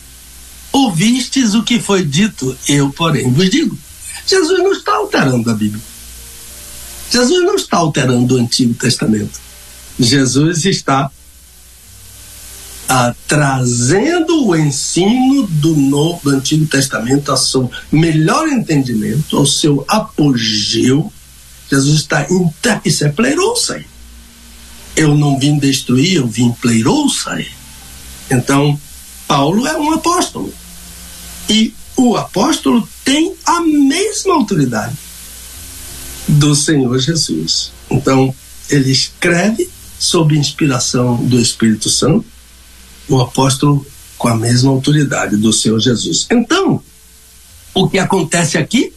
Ouvistes o que foi dito, eu, porém, vos digo. Jesus não está alterando a Bíblia. Jesus não está alterando o Antigo Testamento. Jesus está ah, trazendo o ensino do Novo do Antigo Testamento ao seu melhor entendimento, ao seu apogeu. Jesus está inter... isso é pleirousai. Eu não vim destruir, eu vim pleirousai. Então, Paulo é um apóstolo. E o apóstolo tem a mesma autoridade do Senhor Jesus. Então, ele escreve sob inspiração do Espírito Santo, o apóstolo com a mesma autoridade do Senhor Jesus. Então, o que acontece aqui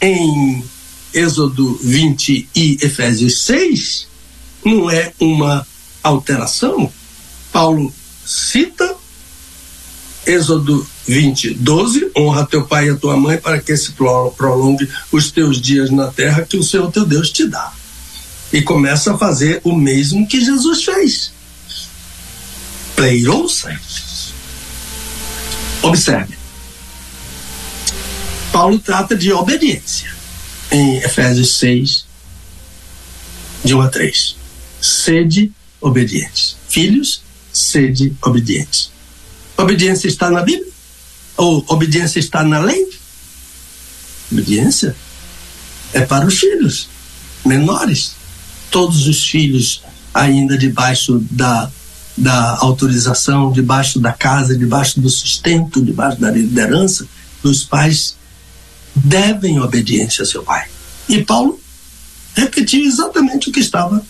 em Êxodo 20 e Efésios 6 não é uma alteração. Paulo cita Êxodo 20, 12, honra teu pai e a tua mãe para que se prolongue os teus dias na terra que o Senhor teu Deus te dá. E começa a fazer o mesmo que Jesus fez. Pleirouça. Observe. Paulo trata de obediência em Efésios 6, de 1 a 3. Sede obedientes. Filhos, sede obedientes. Obediência está na Bíblia? Ou obediência está na lei? Obediência é para os filhos menores. Todos os filhos ainda debaixo da, da autorização, debaixo da casa, debaixo do sustento, debaixo da liderança dos pais, devem obediência a seu pai. E Paulo repetiu exatamente o que estava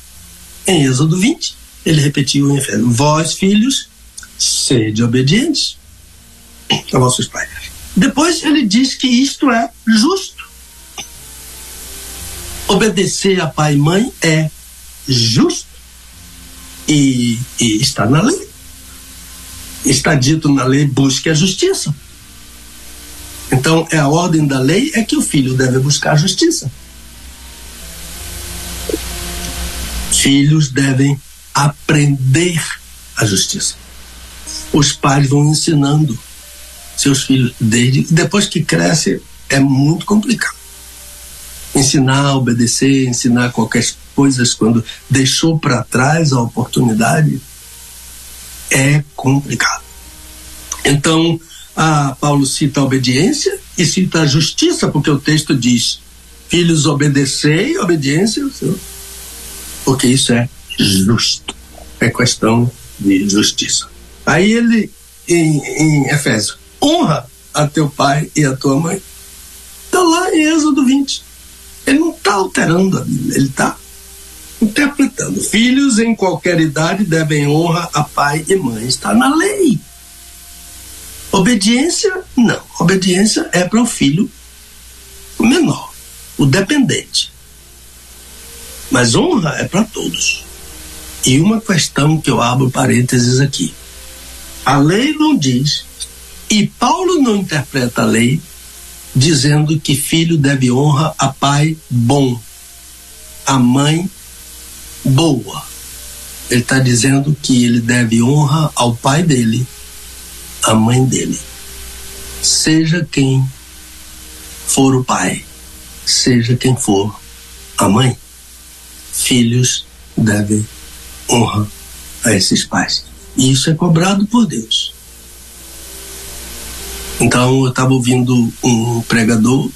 em Êxodo 20. Ele repetiu em Efésios: Vós, filhos, sede obedientes a vossos pais. Depois ele diz que isto é justo. Obedecer a pai e mãe é justo e, e está na lei. Está dito na lei: busque a justiça. Então, é a ordem da lei é que o filho deve buscar a justiça. Filhos devem aprender a justiça. Os pais vão ensinando seus filhos desde depois que cresce é muito complicado. Ensinar obedecer ensinar qualquer coisa quando deixou para trás a oportunidade é complicado. Então a Paulo cita a obediência e cita a justiça porque o texto diz filhos obedecei obediência porque isso é justo é questão de justiça Aí ele, em, em Efésios, honra a teu pai e a tua mãe. Está lá em Êxodo 20. Ele não está alterando a Bíblia, ele está interpretando. Filhos em qualquer idade devem honra a pai e mãe. Está na lei. Obediência, não. Obediência é para o filho menor, o dependente. Mas honra é para todos. E uma questão que eu abro parênteses aqui. A lei não diz, e Paulo não interpreta a lei dizendo que filho deve honra a pai bom, a mãe boa. Ele está dizendo que ele deve honra ao pai dele, à mãe dele. Seja quem for o pai, seja quem for a mãe, filhos devem honra a esses pais. E isso é cobrado por Deus. Então eu estava ouvindo um pregador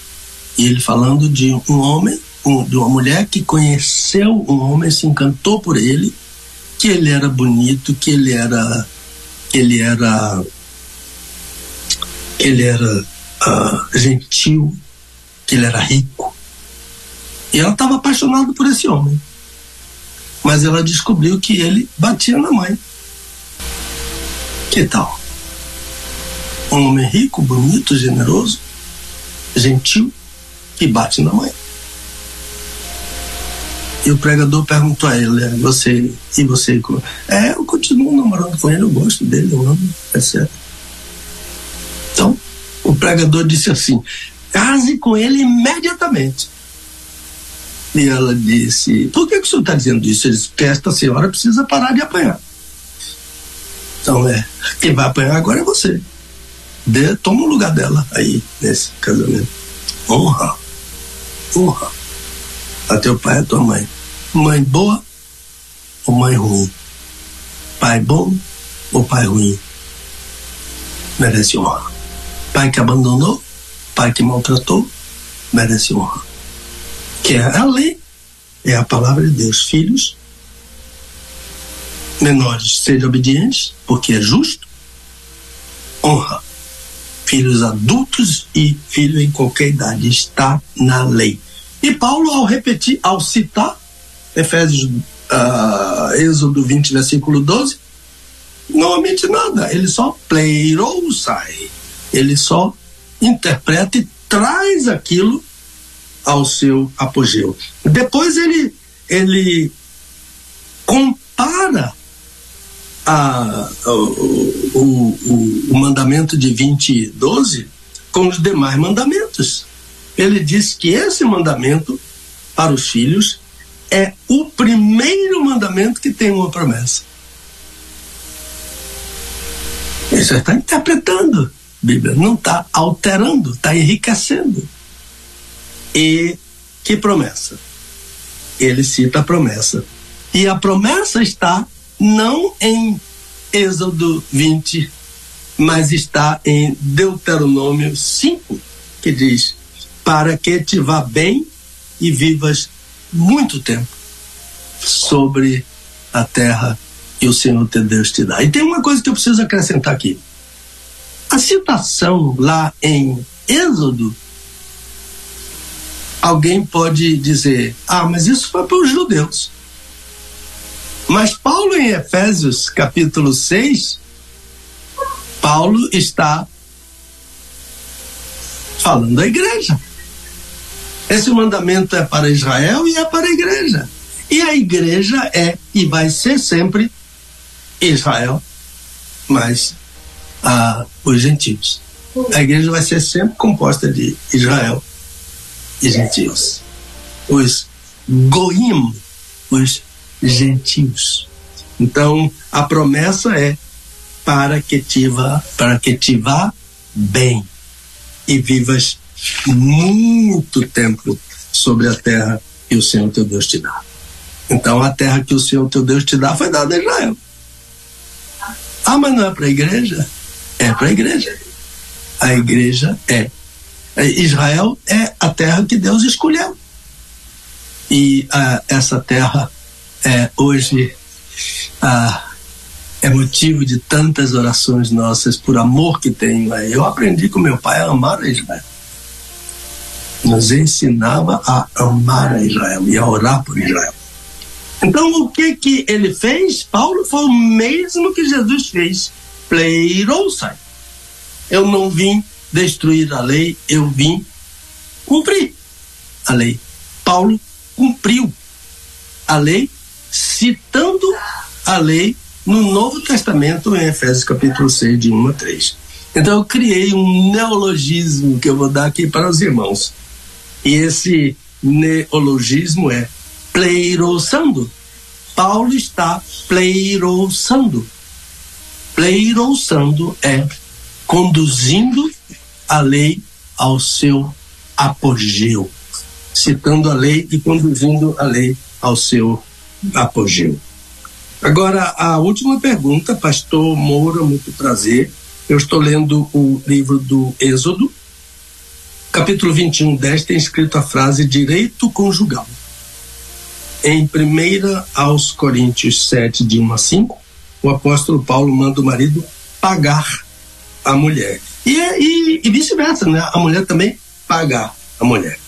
E ele falando de um homem, um, de uma mulher que conheceu um homem, se encantou por ele, que ele era bonito, que ele era. ele era. ele era uh, gentil, que ele era rico. E ela estava apaixonada por esse homem. Mas ela descobriu que ele batia na mãe. Que tal? Um homem rico, bonito, generoso, gentil, que bate na mãe. E o pregador perguntou a ele, é, você, e você? É, eu continuo namorando com ele, eu gosto dele, eu amo, etc. Então, o pregador disse assim, case com ele imediatamente. E ela disse, por que, que o senhor está dizendo isso? Ele disse, porque esta senhora precisa parar de apanhar. Então, é, quem vai apanhar agora é você. Dê, toma o lugar dela aí, nesse casamento. Honra. Honra. A teu pai e a tua mãe. Mãe boa ou mãe ruim? Pai bom ou pai ruim? Merece honra. Pai que abandonou, pai que maltratou, merece honra. Que é a lei, é a palavra de Deus. Filhos menores, sejam obedientes, porque é justo. Honra filhos adultos e filho em qualquer idade. Está na lei. E Paulo, ao repetir, ao citar Efésios, uh, Êxodo 20, versículo 12, não omite nada. Ele só pleirou sai. Ele só interpreta e traz aquilo ao seu apogeu. Depois ele, ele compara a, o, o, o mandamento de 20, 12 com os demais mandamentos. Ele diz que esse mandamento para os filhos é o primeiro mandamento que tem uma promessa. Isso está interpretando a Bíblia, não está alterando, está enriquecendo. E que promessa? Ele cita a promessa. E a promessa está não em Êxodo 20, mas está em Deuteronômio 5, que diz: Para que te vá bem e vivas muito tempo sobre a terra que o Senhor teu Deus te dá. E tem uma coisa que eu preciso acrescentar aqui. A citação lá em Êxodo, alguém pode dizer: ah, mas isso foi para os judeus. Mas Paulo, em Efésios capítulo 6, Paulo está falando à igreja. Esse mandamento é para Israel e é para a igreja. E a igreja é e vai ser sempre Israel, mas ah, os gentios. A igreja vai ser sempre composta de Israel e gentios. Os goim, os gentios. Então, a promessa é para que te vá, para que te vá bem e vivas muito tempo sobre a terra que o Senhor teu Deus te dá. Então, a terra que o Senhor teu Deus te dá foi dada a Israel. Ah, mas não é para a igreja? É para a igreja. A igreja é. Israel é a terra que Deus escolheu. E ah, essa terra é, hoje ah, é motivo de tantas orações nossas por amor que tenho. Eu aprendi com meu pai a amar a Israel. Nos ensinava a amar a Israel e a orar por Israel. Então, o que que ele fez? Paulo foi o mesmo que Jesus fez. Pleirousai. Eu não vim destruir a lei, eu vim cumprir a lei. Paulo cumpriu a lei citando a lei no Novo Testamento, em Efésios capítulo 6, de 1 a 3. Então eu criei um neologismo que eu vou dar aqui para os irmãos. E esse neologismo é pleiroçando. Paulo está pleiroçando. Pleiroçando é conduzindo a lei ao seu apogeu, citando a lei e conduzindo a lei ao seu apogeu. Agora, a última pergunta, pastor Moura, muito prazer. Eu estou lendo o livro do Êxodo capítulo 21, 10 tem escrito a frase direito conjugal. Em 1 aos Coríntios 7, de 1 a 5, o apóstolo Paulo manda o marido pagar a mulher. E, e, e vice-versa, né? A mulher também pagar a mulher.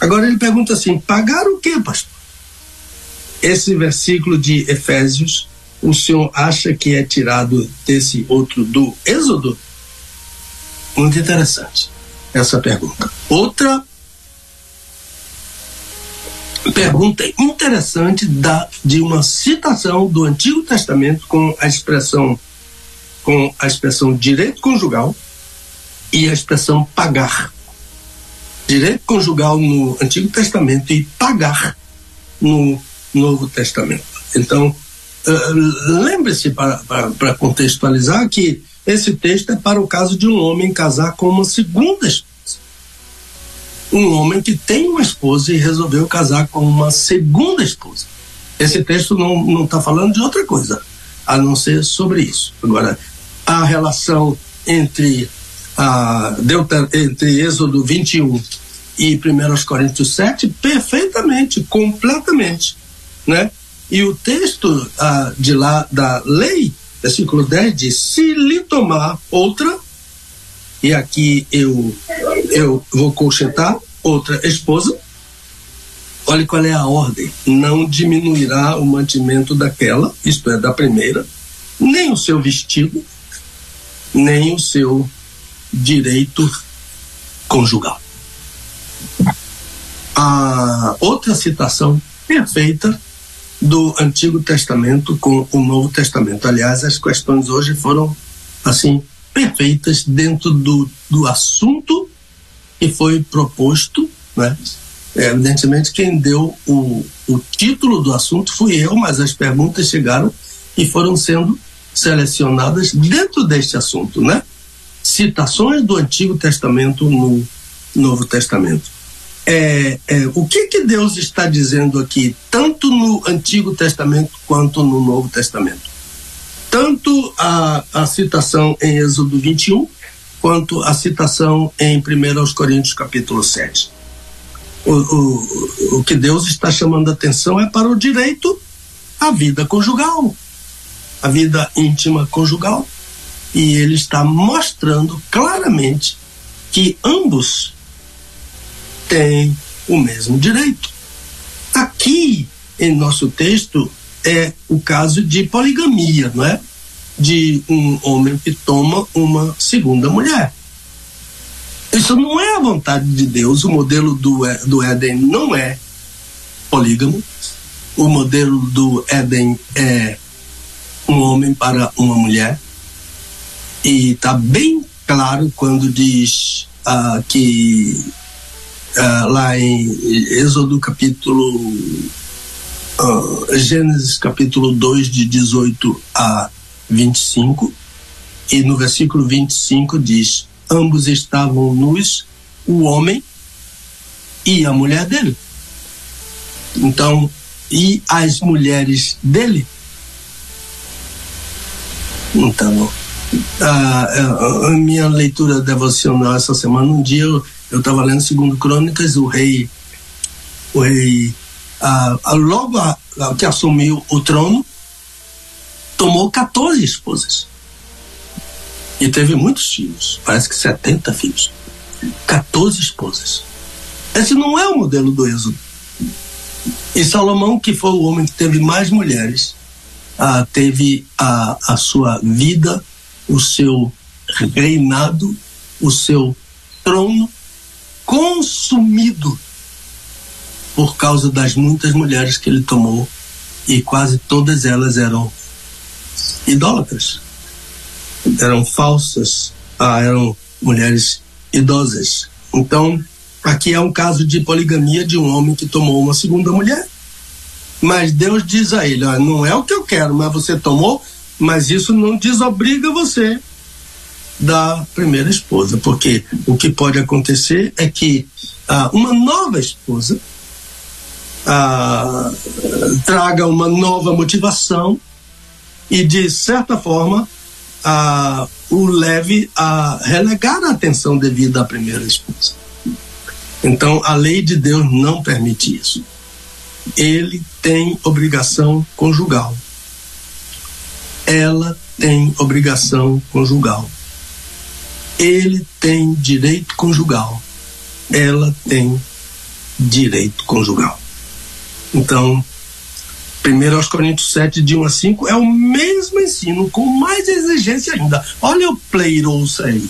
Agora ele pergunta assim: pagar o que, pastor? Esse versículo de Efésios, o senhor acha que é tirado desse outro do Êxodo? Muito interessante essa pergunta. Outra pergunta interessante da, de uma citação do Antigo Testamento com a expressão com a expressão direito conjugal e a expressão pagar. Direito conjugal no Antigo Testamento e pagar no Novo Testamento. Então, uh, lembre-se, para contextualizar, que esse texto é para o caso de um homem casar com uma segunda esposa. Um homem que tem uma esposa e resolveu casar com uma segunda esposa. Esse texto não está falando de outra coisa, a não ser sobre isso. Agora, a relação entre, a, Deuter, entre Êxodo 21 e 1 Coríntios 7, perfeitamente, completamente. Né? E o texto ah, de lá da lei versículo 10 diz: Se lhe tomar outra, e aqui eu, eu vou colchetar, outra esposa, olhe qual é a ordem: não diminuirá o mantimento daquela, isto é, da primeira, nem o seu vestido, nem o seu direito conjugal. A outra citação perfeita do Antigo Testamento com o Novo Testamento. Aliás, as questões hoje foram, assim, perfeitas dentro do, do assunto que foi proposto, né? É, evidentemente, quem deu o, o título do assunto fui eu, mas as perguntas chegaram e foram sendo selecionadas dentro deste assunto, né? Citações do Antigo Testamento no Novo Testamento é, é, o que, que Deus está dizendo aqui, tanto no Antigo Testamento quanto no Novo Testamento? Tanto a, a citação em Êxodo 21, quanto a citação em 1 Coríntios capítulo 7. O, o, o que Deus está chamando a atenção é para o direito à vida conjugal, à vida íntima conjugal. E ele está mostrando claramente que ambos têm o mesmo direito. Aqui, em nosso texto, é o caso de poligamia, não é? De um homem que toma uma segunda mulher. Isso não é a vontade de Deus. O modelo do, do Éden não é polígamo. O modelo do Éden é um homem para uma mulher. E está bem claro quando diz ah, que uh, lá em Êxodo capítulo uh, Gênesis capítulo 2 de 18 a 25 e no versículo 25 diz ambos estavam nus o homem e a mulher dele. Então e as mulheres dele? Então a, a, a minha leitura devocional essa semana um dia eu estava lendo segundo Crônicas, o rei, o rei, ah, ah, logo a, a, que assumiu o trono, tomou 14 esposas. E teve muitos filhos, parece que 70 filhos. 14 esposas. Esse não é o modelo do Êxodo. E Salomão, que foi o homem que teve mais mulheres, ah, teve a, a sua vida, o seu reinado, o seu trono consumido por causa das muitas mulheres que ele tomou e quase todas elas eram idólatras, eram falsas, ah, eram mulheres idosas. Então, aqui é um caso de poligamia de um homem que tomou uma segunda mulher. Mas Deus diz a ele: ó, não é o que eu quero, mas você tomou, mas isso não desobriga você da primeira esposa, porque o que pode acontecer é que ah, uma nova esposa ah, traga uma nova motivação e, de certa forma, ah, o leve a relegar a atenção devida à primeira esposa. Então, a lei de Deus não permite isso. Ele tem obrigação conjugal. Ela tem obrigação conjugal. Ele tem direito conjugal. Ela tem direito conjugal. Então, 1 aos Coríntios 7, de 1 a 5, é o mesmo ensino, com mais exigência ainda. Olha o Pleiros aí,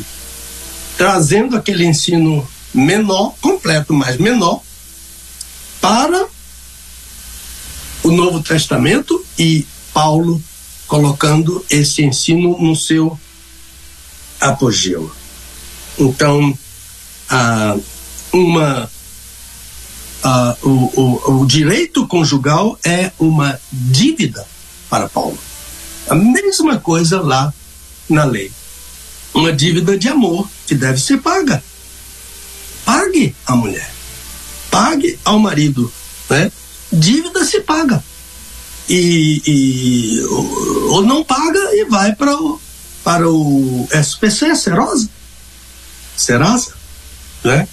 trazendo aquele ensino menor, completo, mas menor, para o Novo Testamento e Paulo colocando esse ensino no seu apogeu. Então, ah, uma, ah, o, o, o direito conjugal é uma dívida para Paulo. A mesma coisa lá na lei. Uma dívida de amor que deve ser paga. Pague a mulher. Pague ao marido. Né? Dívida se paga. E, e ou não paga e vai para o, para o SPC, Serosa. Serasa. Né?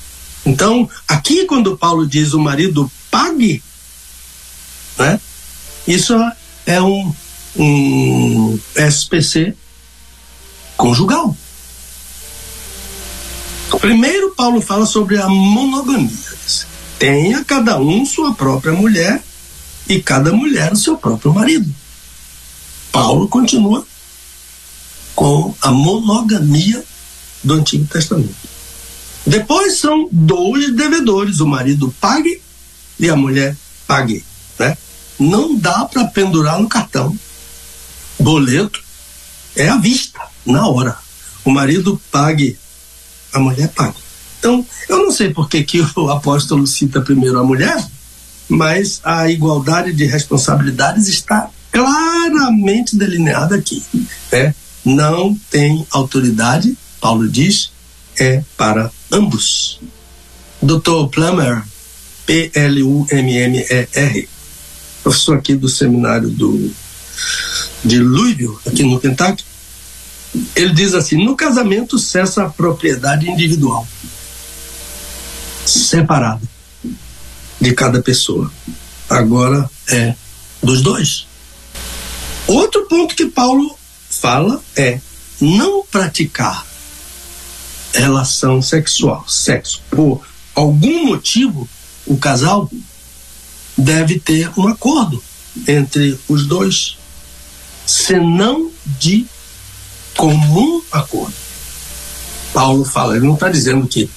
Então, aqui quando Paulo diz o marido pague, né? isso é um, um SPC conjugal. Primeiro, Paulo fala sobre a monogamia. Tenha cada um sua própria mulher e cada mulher o seu próprio marido. Paulo continua com a monogamia do Antigo Testamento. Depois são dois devedores, o marido pague e a mulher pague. Né? Não dá para pendurar no cartão. Boleto é à vista, na hora. O marido pague a mulher paga. Então, eu não sei por que, que o apóstolo cita primeiro a mulher, mas a igualdade de responsabilidades está claramente delineada aqui. Né? Não tem autoridade, Paulo diz, é para ambos. Dr. Plummer, P-L-U-M-M-E-R, professor aqui do seminário do, de Louisville, aqui no Kentucky, ele diz assim: no casamento cessa a propriedade individual, separada de cada pessoa. Agora é dos dois. Outro ponto que Paulo fala é não praticar relação sexual, sexo. Por algum motivo, o casal deve ter um acordo entre os dois, senão de comum acordo. Paulo fala, ele não está dizendo que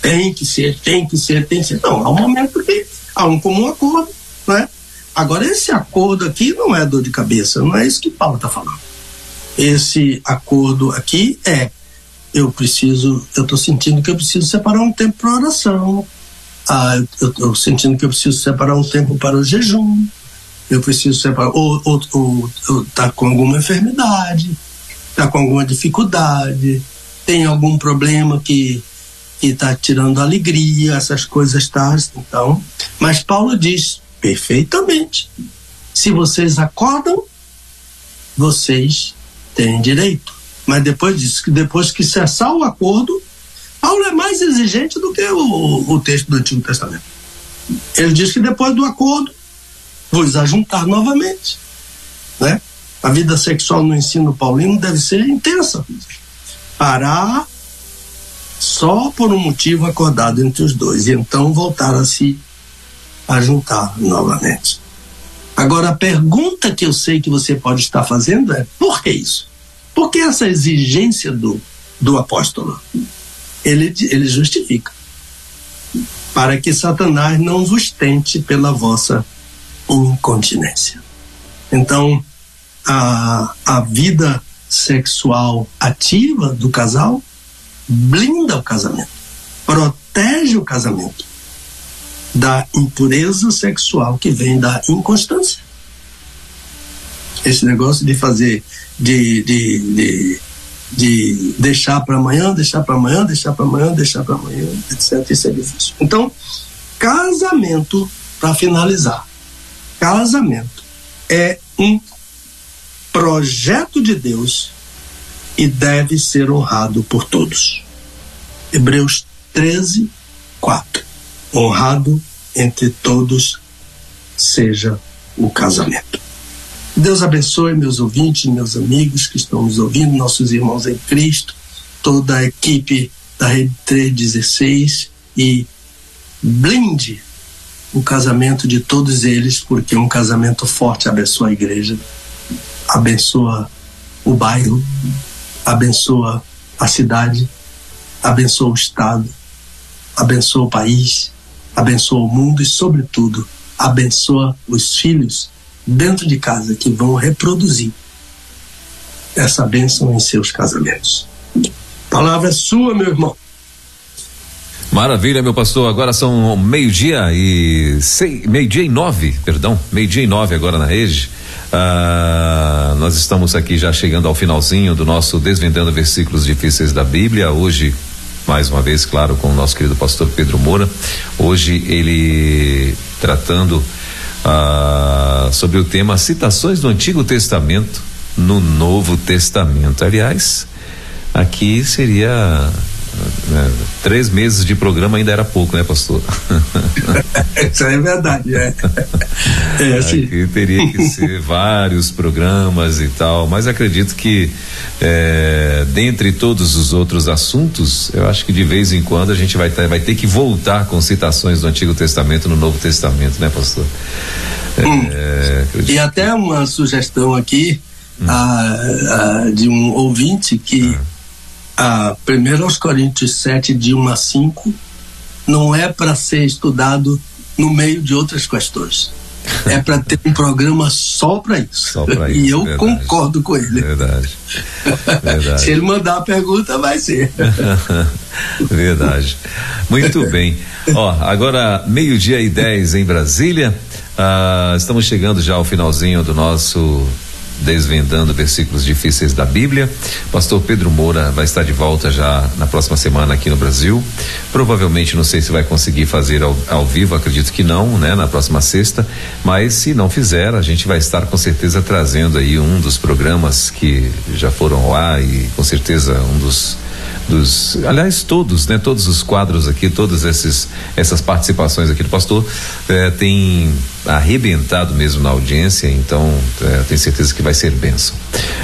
tem que ser, tem que ser, tem que ser. Não, há um momento que há um comum acordo, né? Agora, esse acordo aqui não é dor de cabeça, não é isso que Paulo está falando. Esse acordo aqui é: eu preciso, eu estou sentindo que eu preciso separar um tempo para oração, ah, eu estou sentindo que eu preciso separar um tempo para o jejum, eu preciso separar, ou, ou tá com alguma enfermidade, está com alguma dificuldade, tem algum problema que está tirando alegria, essas coisas tais. Então, mas Paulo diz perfeitamente: se vocês acordam, vocês têm direito. Mas depois disso, depois que cessar o acordo, Paulo é mais exigente do que o, o texto do Antigo Testamento. Ele diz que depois do acordo, vos ajuntar novamente, né? A vida sexual no ensino paulino deve ser intensa. Parar só por um motivo acordado entre os dois, e então voltar a se a juntar novamente. Agora, a pergunta que eu sei que você pode estar fazendo é: por que isso? Por que essa exigência do, do apóstolo? Ele, ele justifica. Para que Satanás não vos tente pela vossa incontinência. Então, a, a vida sexual ativa do casal blinda o casamento, protege o casamento da impureza sexual que vem da inconstância. Esse negócio de fazer, de, de, de, de deixar para amanhã, deixar para amanhã, deixar para amanhã, deixar para amanhã, etc. Isso é difícil. Então, casamento, para finalizar, casamento é um projeto de Deus e deve ser honrado por todos. Hebreus 13, 4. honrado entre todos seja o casamento. Deus abençoe meus ouvintes, meus amigos que estão nos ouvindo, nossos irmãos em Cristo, toda a equipe da Rede 316 e blinde o casamento de todos eles, porque um casamento forte abençoa a igreja, abençoa o bairro, abençoa a cidade, abençoa o Estado, abençoa o país, abençoa o mundo e, sobretudo, abençoa os filhos dentro de casa que vão reproduzir essa bênção em seus casamentos. palavra é sua, meu irmão. Maravilha, meu pastor. Agora são meio-dia e meio-dia e nove, perdão, meio-dia e nove agora na rede. Ah, nós estamos aqui já chegando ao finalzinho do nosso Desvendando Versículos Difíceis da Bíblia. Hoje, mais uma vez, claro, com o nosso querido pastor Pedro Moura. Hoje ele tratando ah, sobre o tema citações do Antigo Testamento no Novo Testamento. Aliás, aqui seria né, três meses de programa ainda era pouco, né, pastor? Isso é verdade, é. é assim. Aqui teria que ser vários programas e tal, mas acredito que é, dentre todos os outros assuntos, eu acho que de vez em quando a gente vai, ter, vai ter que voltar com citações do Antigo Testamento no Novo Testamento, né, pastor? É, hum. E até uma sugestão aqui hum. a, a, de um ouvinte que hum a 1 aos Coríntios 7, de 1 a 5, não é para ser estudado no meio de outras questões. É para ter um programa só para isso. Só isso. E eu verdade. concordo com ele. Verdade. verdade. Se ele mandar a pergunta, vai ser. verdade. Muito bem. Ó, agora meio-dia e 10 em Brasília. Ah, estamos chegando já ao finalzinho do nosso desvendando versículos difíceis da Bíblia. Pastor Pedro Moura vai estar de volta já na próxima semana aqui no Brasil. Provavelmente não sei se vai conseguir fazer ao, ao vivo, acredito que não, né, na próxima sexta, mas se não fizer, a gente vai estar com certeza trazendo aí um dos programas que já foram lá e com certeza um dos dos, aliás, todos, né? Todos os quadros aqui, todas esses, essas participações aqui do pastor eh, tem arrebentado mesmo na audiência, então eh, tenho certeza que vai ser benção.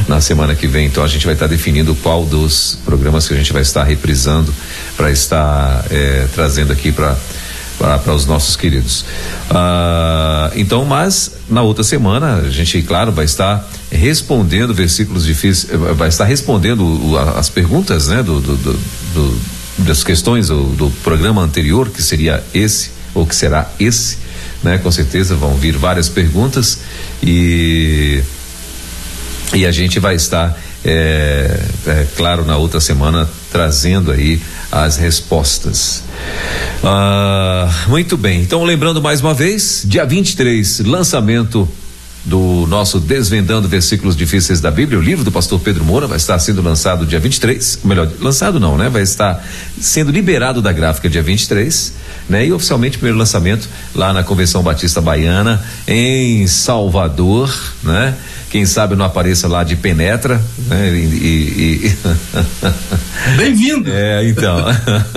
Na semana que vem, então, a gente vai estar definindo qual dos programas que a gente vai estar reprisando para estar eh, trazendo aqui para para os nossos queridos. Ah, então, mas na outra semana a gente, claro, vai estar respondendo versículos difíceis, vai estar respondendo as perguntas, né, do, do, do, das questões do programa anterior, que seria esse ou que será esse, né? Com certeza vão vir várias perguntas e e a gente vai estar, é, é, claro, na outra semana trazendo aí as respostas. Ah, muito bem. Então, lembrando mais uma vez, dia 23, lançamento do nosso Desvendando Versículos Difíceis da Bíblia, o livro do pastor Pedro Moura vai estar sendo lançado dia 23, melhor, lançado não, né? Vai estar sendo liberado da gráfica dia 23, né? E oficialmente primeiro lançamento lá na Convenção Batista Baiana em Salvador, né? Quem sabe não apareça lá de penetra, né? E, e, e... Bem-vindo. É, então.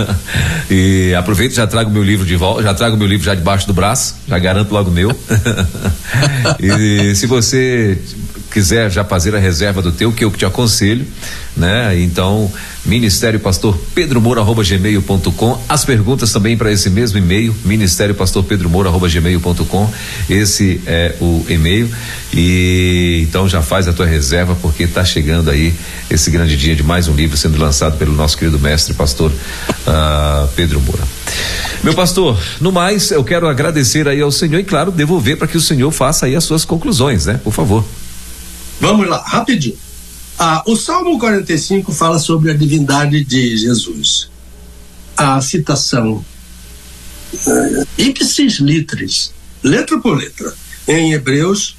e aproveito já trago meu livro de volta, já trago meu livro já debaixo do braço, já garanto logo meu. e se você quiser já fazer a reserva do teu, que eu te aconselho, né? Então, Ministério Pastor Pedro Moura arroba gmail.com. As perguntas também para esse mesmo e-mail, Ministério Pastor Pedro Moura arroba gmail.com. Esse é o e-mail e então já faz a tua reserva porque está chegando aí esse grande dia de mais um livro sendo lançado pelo nosso querido mestre Pastor uh, Pedro Moura. Meu pastor, no mais eu quero agradecer aí ao Senhor e claro devolver para que o Senhor faça aí as suas conclusões, né? Por favor. Vamos lá, rapidinho. Ah, o Salmo 45 fala sobre a divindade de Jesus. A citação uh, ipsis litris, letra por letra, em Hebreus,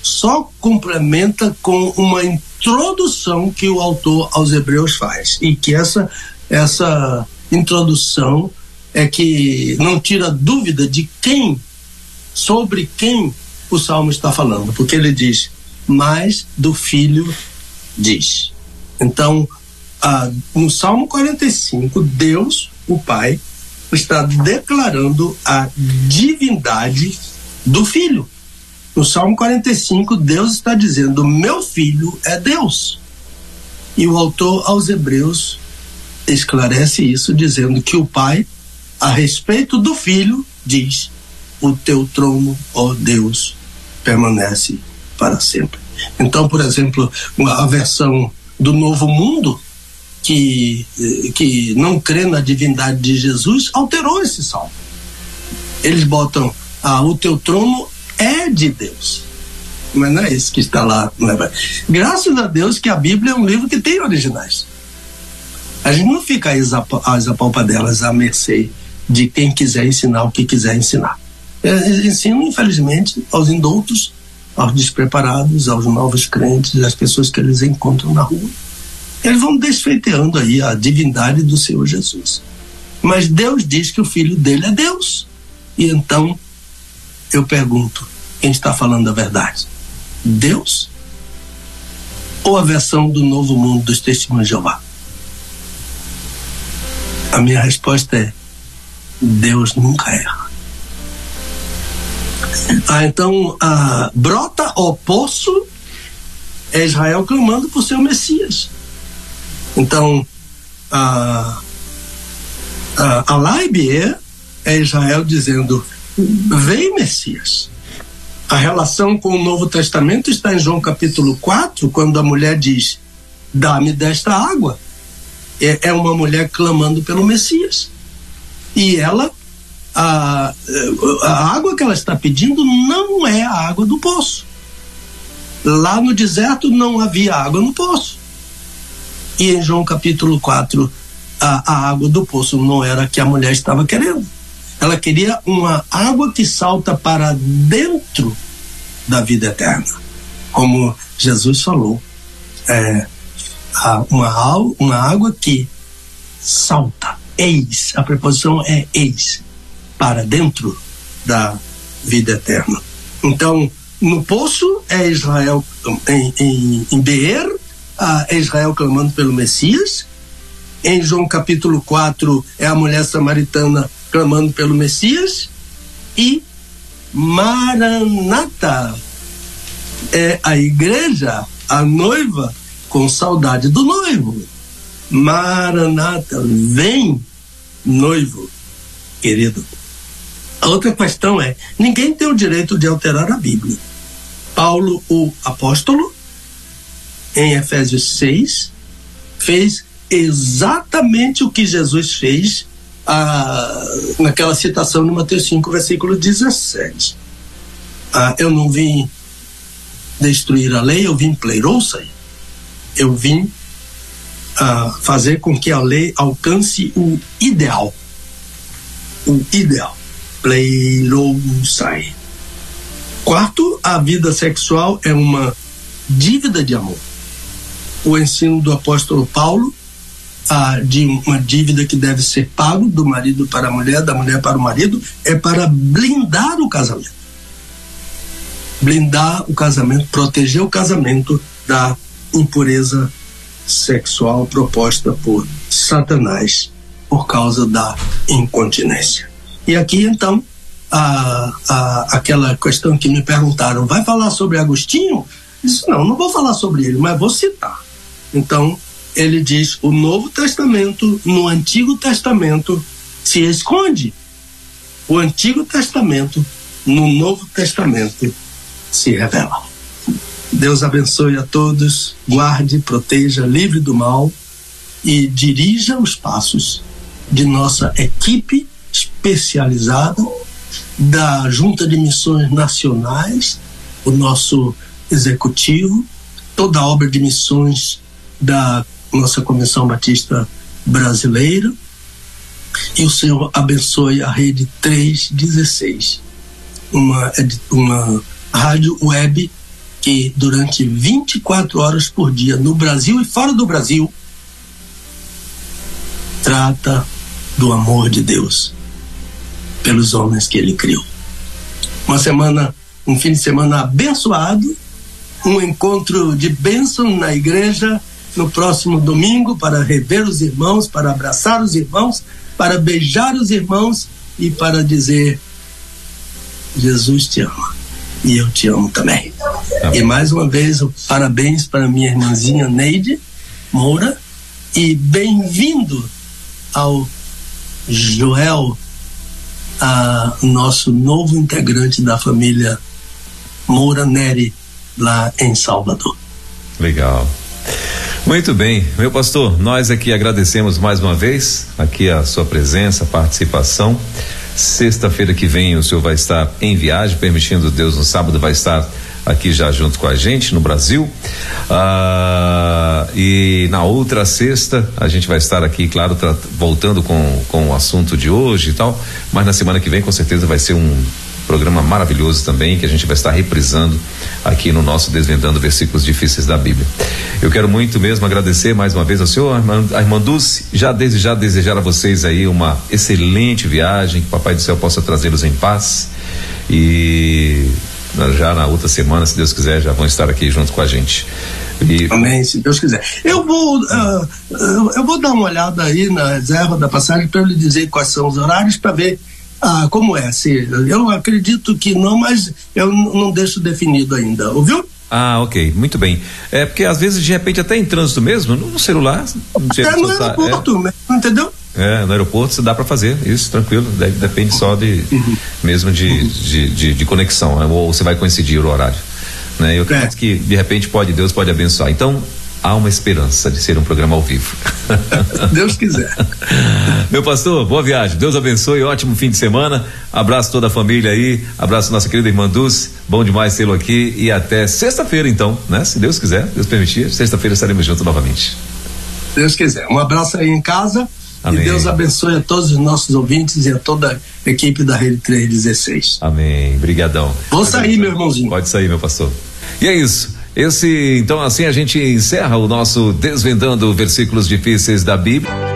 só complementa com uma introdução que o autor aos Hebreus faz. E que essa, essa introdução é que não tira dúvida de quem, sobre quem o Salmo está falando, porque ele diz: mas do Filho diz. Então, ah, no Salmo 45, Deus, o Pai, está declarando a divindade do filho. No Salmo 45, Deus está dizendo: Meu filho é Deus. E o autor aos Hebreus esclarece isso, dizendo que o pai, a respeito do filho, diz: O teu trono, ó Deus, permanece para sempre. Então, por exemplo, a versão do Novo Mundo, que, que não crê na divindade de Jesus, alterou esse salmo. Eles botam: ah, O teu trono é de Deus. Mas não é isso que está lá. É? Graças a Deus que a Bíblia é um livro que tem originais. A gente não fica às apalpadelas à mercê de quem quiser ensinar o que quiser ensinar. Eles ensinam, infelizmente, aos indoutos, aos despreparados, aos novos crentes, às pessoas que eles encontram na rua. Eles vão desfeiteando aí a divindade do Senhor Jesus. Mas Deus diz que o filho dele é Deus. E então eu pergunto: quem está falando a verdade? Deus? Ou a versão do novo mundo dos testemunhos de Jeová? A minha resposta é: Deus nunca erra. Ah, então, ah, brota o poço é Israel clamando por seu Messias. Então, a, a, a Laibe é Israel dizendo: Vem Messias. A relação com o Novo Testamento está em João capítulo 4, quando a mulher diz: Dá-me desta água. É, é uma mulher clamando pelo Messias. E ela, a, a água que ela está pedindo não é a água do poço. Lá no deserto não havia água no poço. E em João capítulo 4, a, a água do poço não era a que a mulher estava querendo. Ela queria uma água que salta para dentro da vida eterna. Como Jesus falou, é, uma, uma água que salta, eis, a preposição é eis, para dentro da vida eterna. Então, no poço é Israel, em, em, em Beer, é Israel clamando pelo Messias. Em João capítulo 4 é a mulher samaritana clamando pelo Messias e Maranata é a igreja, a noiva com saudade do noivo. Maranata, vem, noivo, querido. A outra questão é: ninguém tem o direito de alterar a Bíblia. Paulo, o apóstolo, em Efésios 6, fez exatamente o que Jesus fez ah, naquela citação no Mateus 5, versículo 17. Ah, eu não vim destruir a lei, eu vim pleirouça. Eu vim ah, fazer com que a lei alcance o ideal. O ideal. Pleirousai. Quarto, a vida sexual é uma dívida de amor. O ensino do apóstolo Paulo de uma dívida que deve ser pago do marido para a mulher, da mulher para o marido, é para blindar o casamento. Blindar o casamento, proteger o casamento da impureza sexual proposta por Satanás por causa da incontinência. E aqui então a, a, aquela questão que me perguntaram, vai falar sobre Agostinho? Isso não, não vou falar sobre ele, mas vou citar. Então ele diz: o Novo Testamento no Antigo Testamento se esconde. O Antigo Testamento no Novo Testamento se revela. Deus abençoe a todos, guarde, proteja, livre do mal e dirija os passos de nossa equipe especializada da Junta de Missões Nacionais, o nosso executivo, toda a obra de missões da nossa Comissão Batista Brasileira. E o Senhor abençoe a Rede 316, uma, uma rádio web que durante 24 horas por dia, no Brasil e fora do Brasil, trata do amor de Deus pelos homens que ele criou. Uma semana, um fim de semana abençoado, um encontro de bênção na igreja no próximo domingo para rever os irmãos, para abraçar os irmãos, para beijar os irmãos e para dizer: Jesus te ama e eu te amo também. E mais uma vez, parabéns para minha irmãzinha Neide Moura e bem-vindo ao Joel, a nosso novo integrante da família Moura Neri, lá em Salvador. Legal. Muito bem, meu pastor, nós aqui agradecemos mais uma vez aqui a sua presença, participação. Sexta-feira que vem o senhor vai estar em viagem, permitindo Deus no sábado vai estar aqui já junto com a gente no Brasil. Ah, e na outra sexta a gente vai estar aqui, claro, voltando com, com o assunto de hoje e tal. Mas na semana que vem com certeza vai ser um programa maravilhoso também que a gente vai estar reprisando aqui no nosso Desvendando Versículos Difíceis da Bíblia. Eu quero muito mesmo agradecer mais uma vez ao senhor, a irmã Dulce, já desde já desejar a vocês aí uma excelente viagem, que o Papai do Céu possa trazê-los em paz e já na outra semana, se Deus quiser, já vão estar aqui junto com a gente. E... Amém, se Deus quiser. Eu vou, uh, eu vou dar uma olhada aí na reserva da passagem para lhe dizer quais são os horários para ver ah, como é? Se, eu acredito que não, mas eu não deixo definido ainda, ouviu? Ah, ok, muito bem. É porque às vezes, de repente, até em trânsito mesmo, no celular. Até no aeroporto, é. entendeu? É, no aeroporto você dá para fazer isso, tranquilo. Depende só de uhum. mesmo de, de, de, de, conexão, né? ou você vai coincidir o horário. Né? Eu acredito é. que de repente pode, Deus pode abençoar. Então, há uma esperança de ser um programa ao vivo. Deus quiser. Meu pastor, boa viagem. Deus abençoe, ótimo fim de semana. Abraço toda a família aí. Abraço nossa querida irmã Dulce. Bom demais tê-lo aqui e até sexta-feira então, né? Se Deus quiser, Deus permitir, sexta-feira estaremos juntos novamente. Deus quiser. Um abraço aí em casa. Amém. E Deus abençoe a todos os nossos ouvintes e a toda a equipe da Rede 316. Amém. Brigadão. Vou sair, meu irmãozinho. Pode sair, meu pastor. E é isso. Esse, então assim a gente encerra o nosso desvendando versículos difíceis da Bíblia.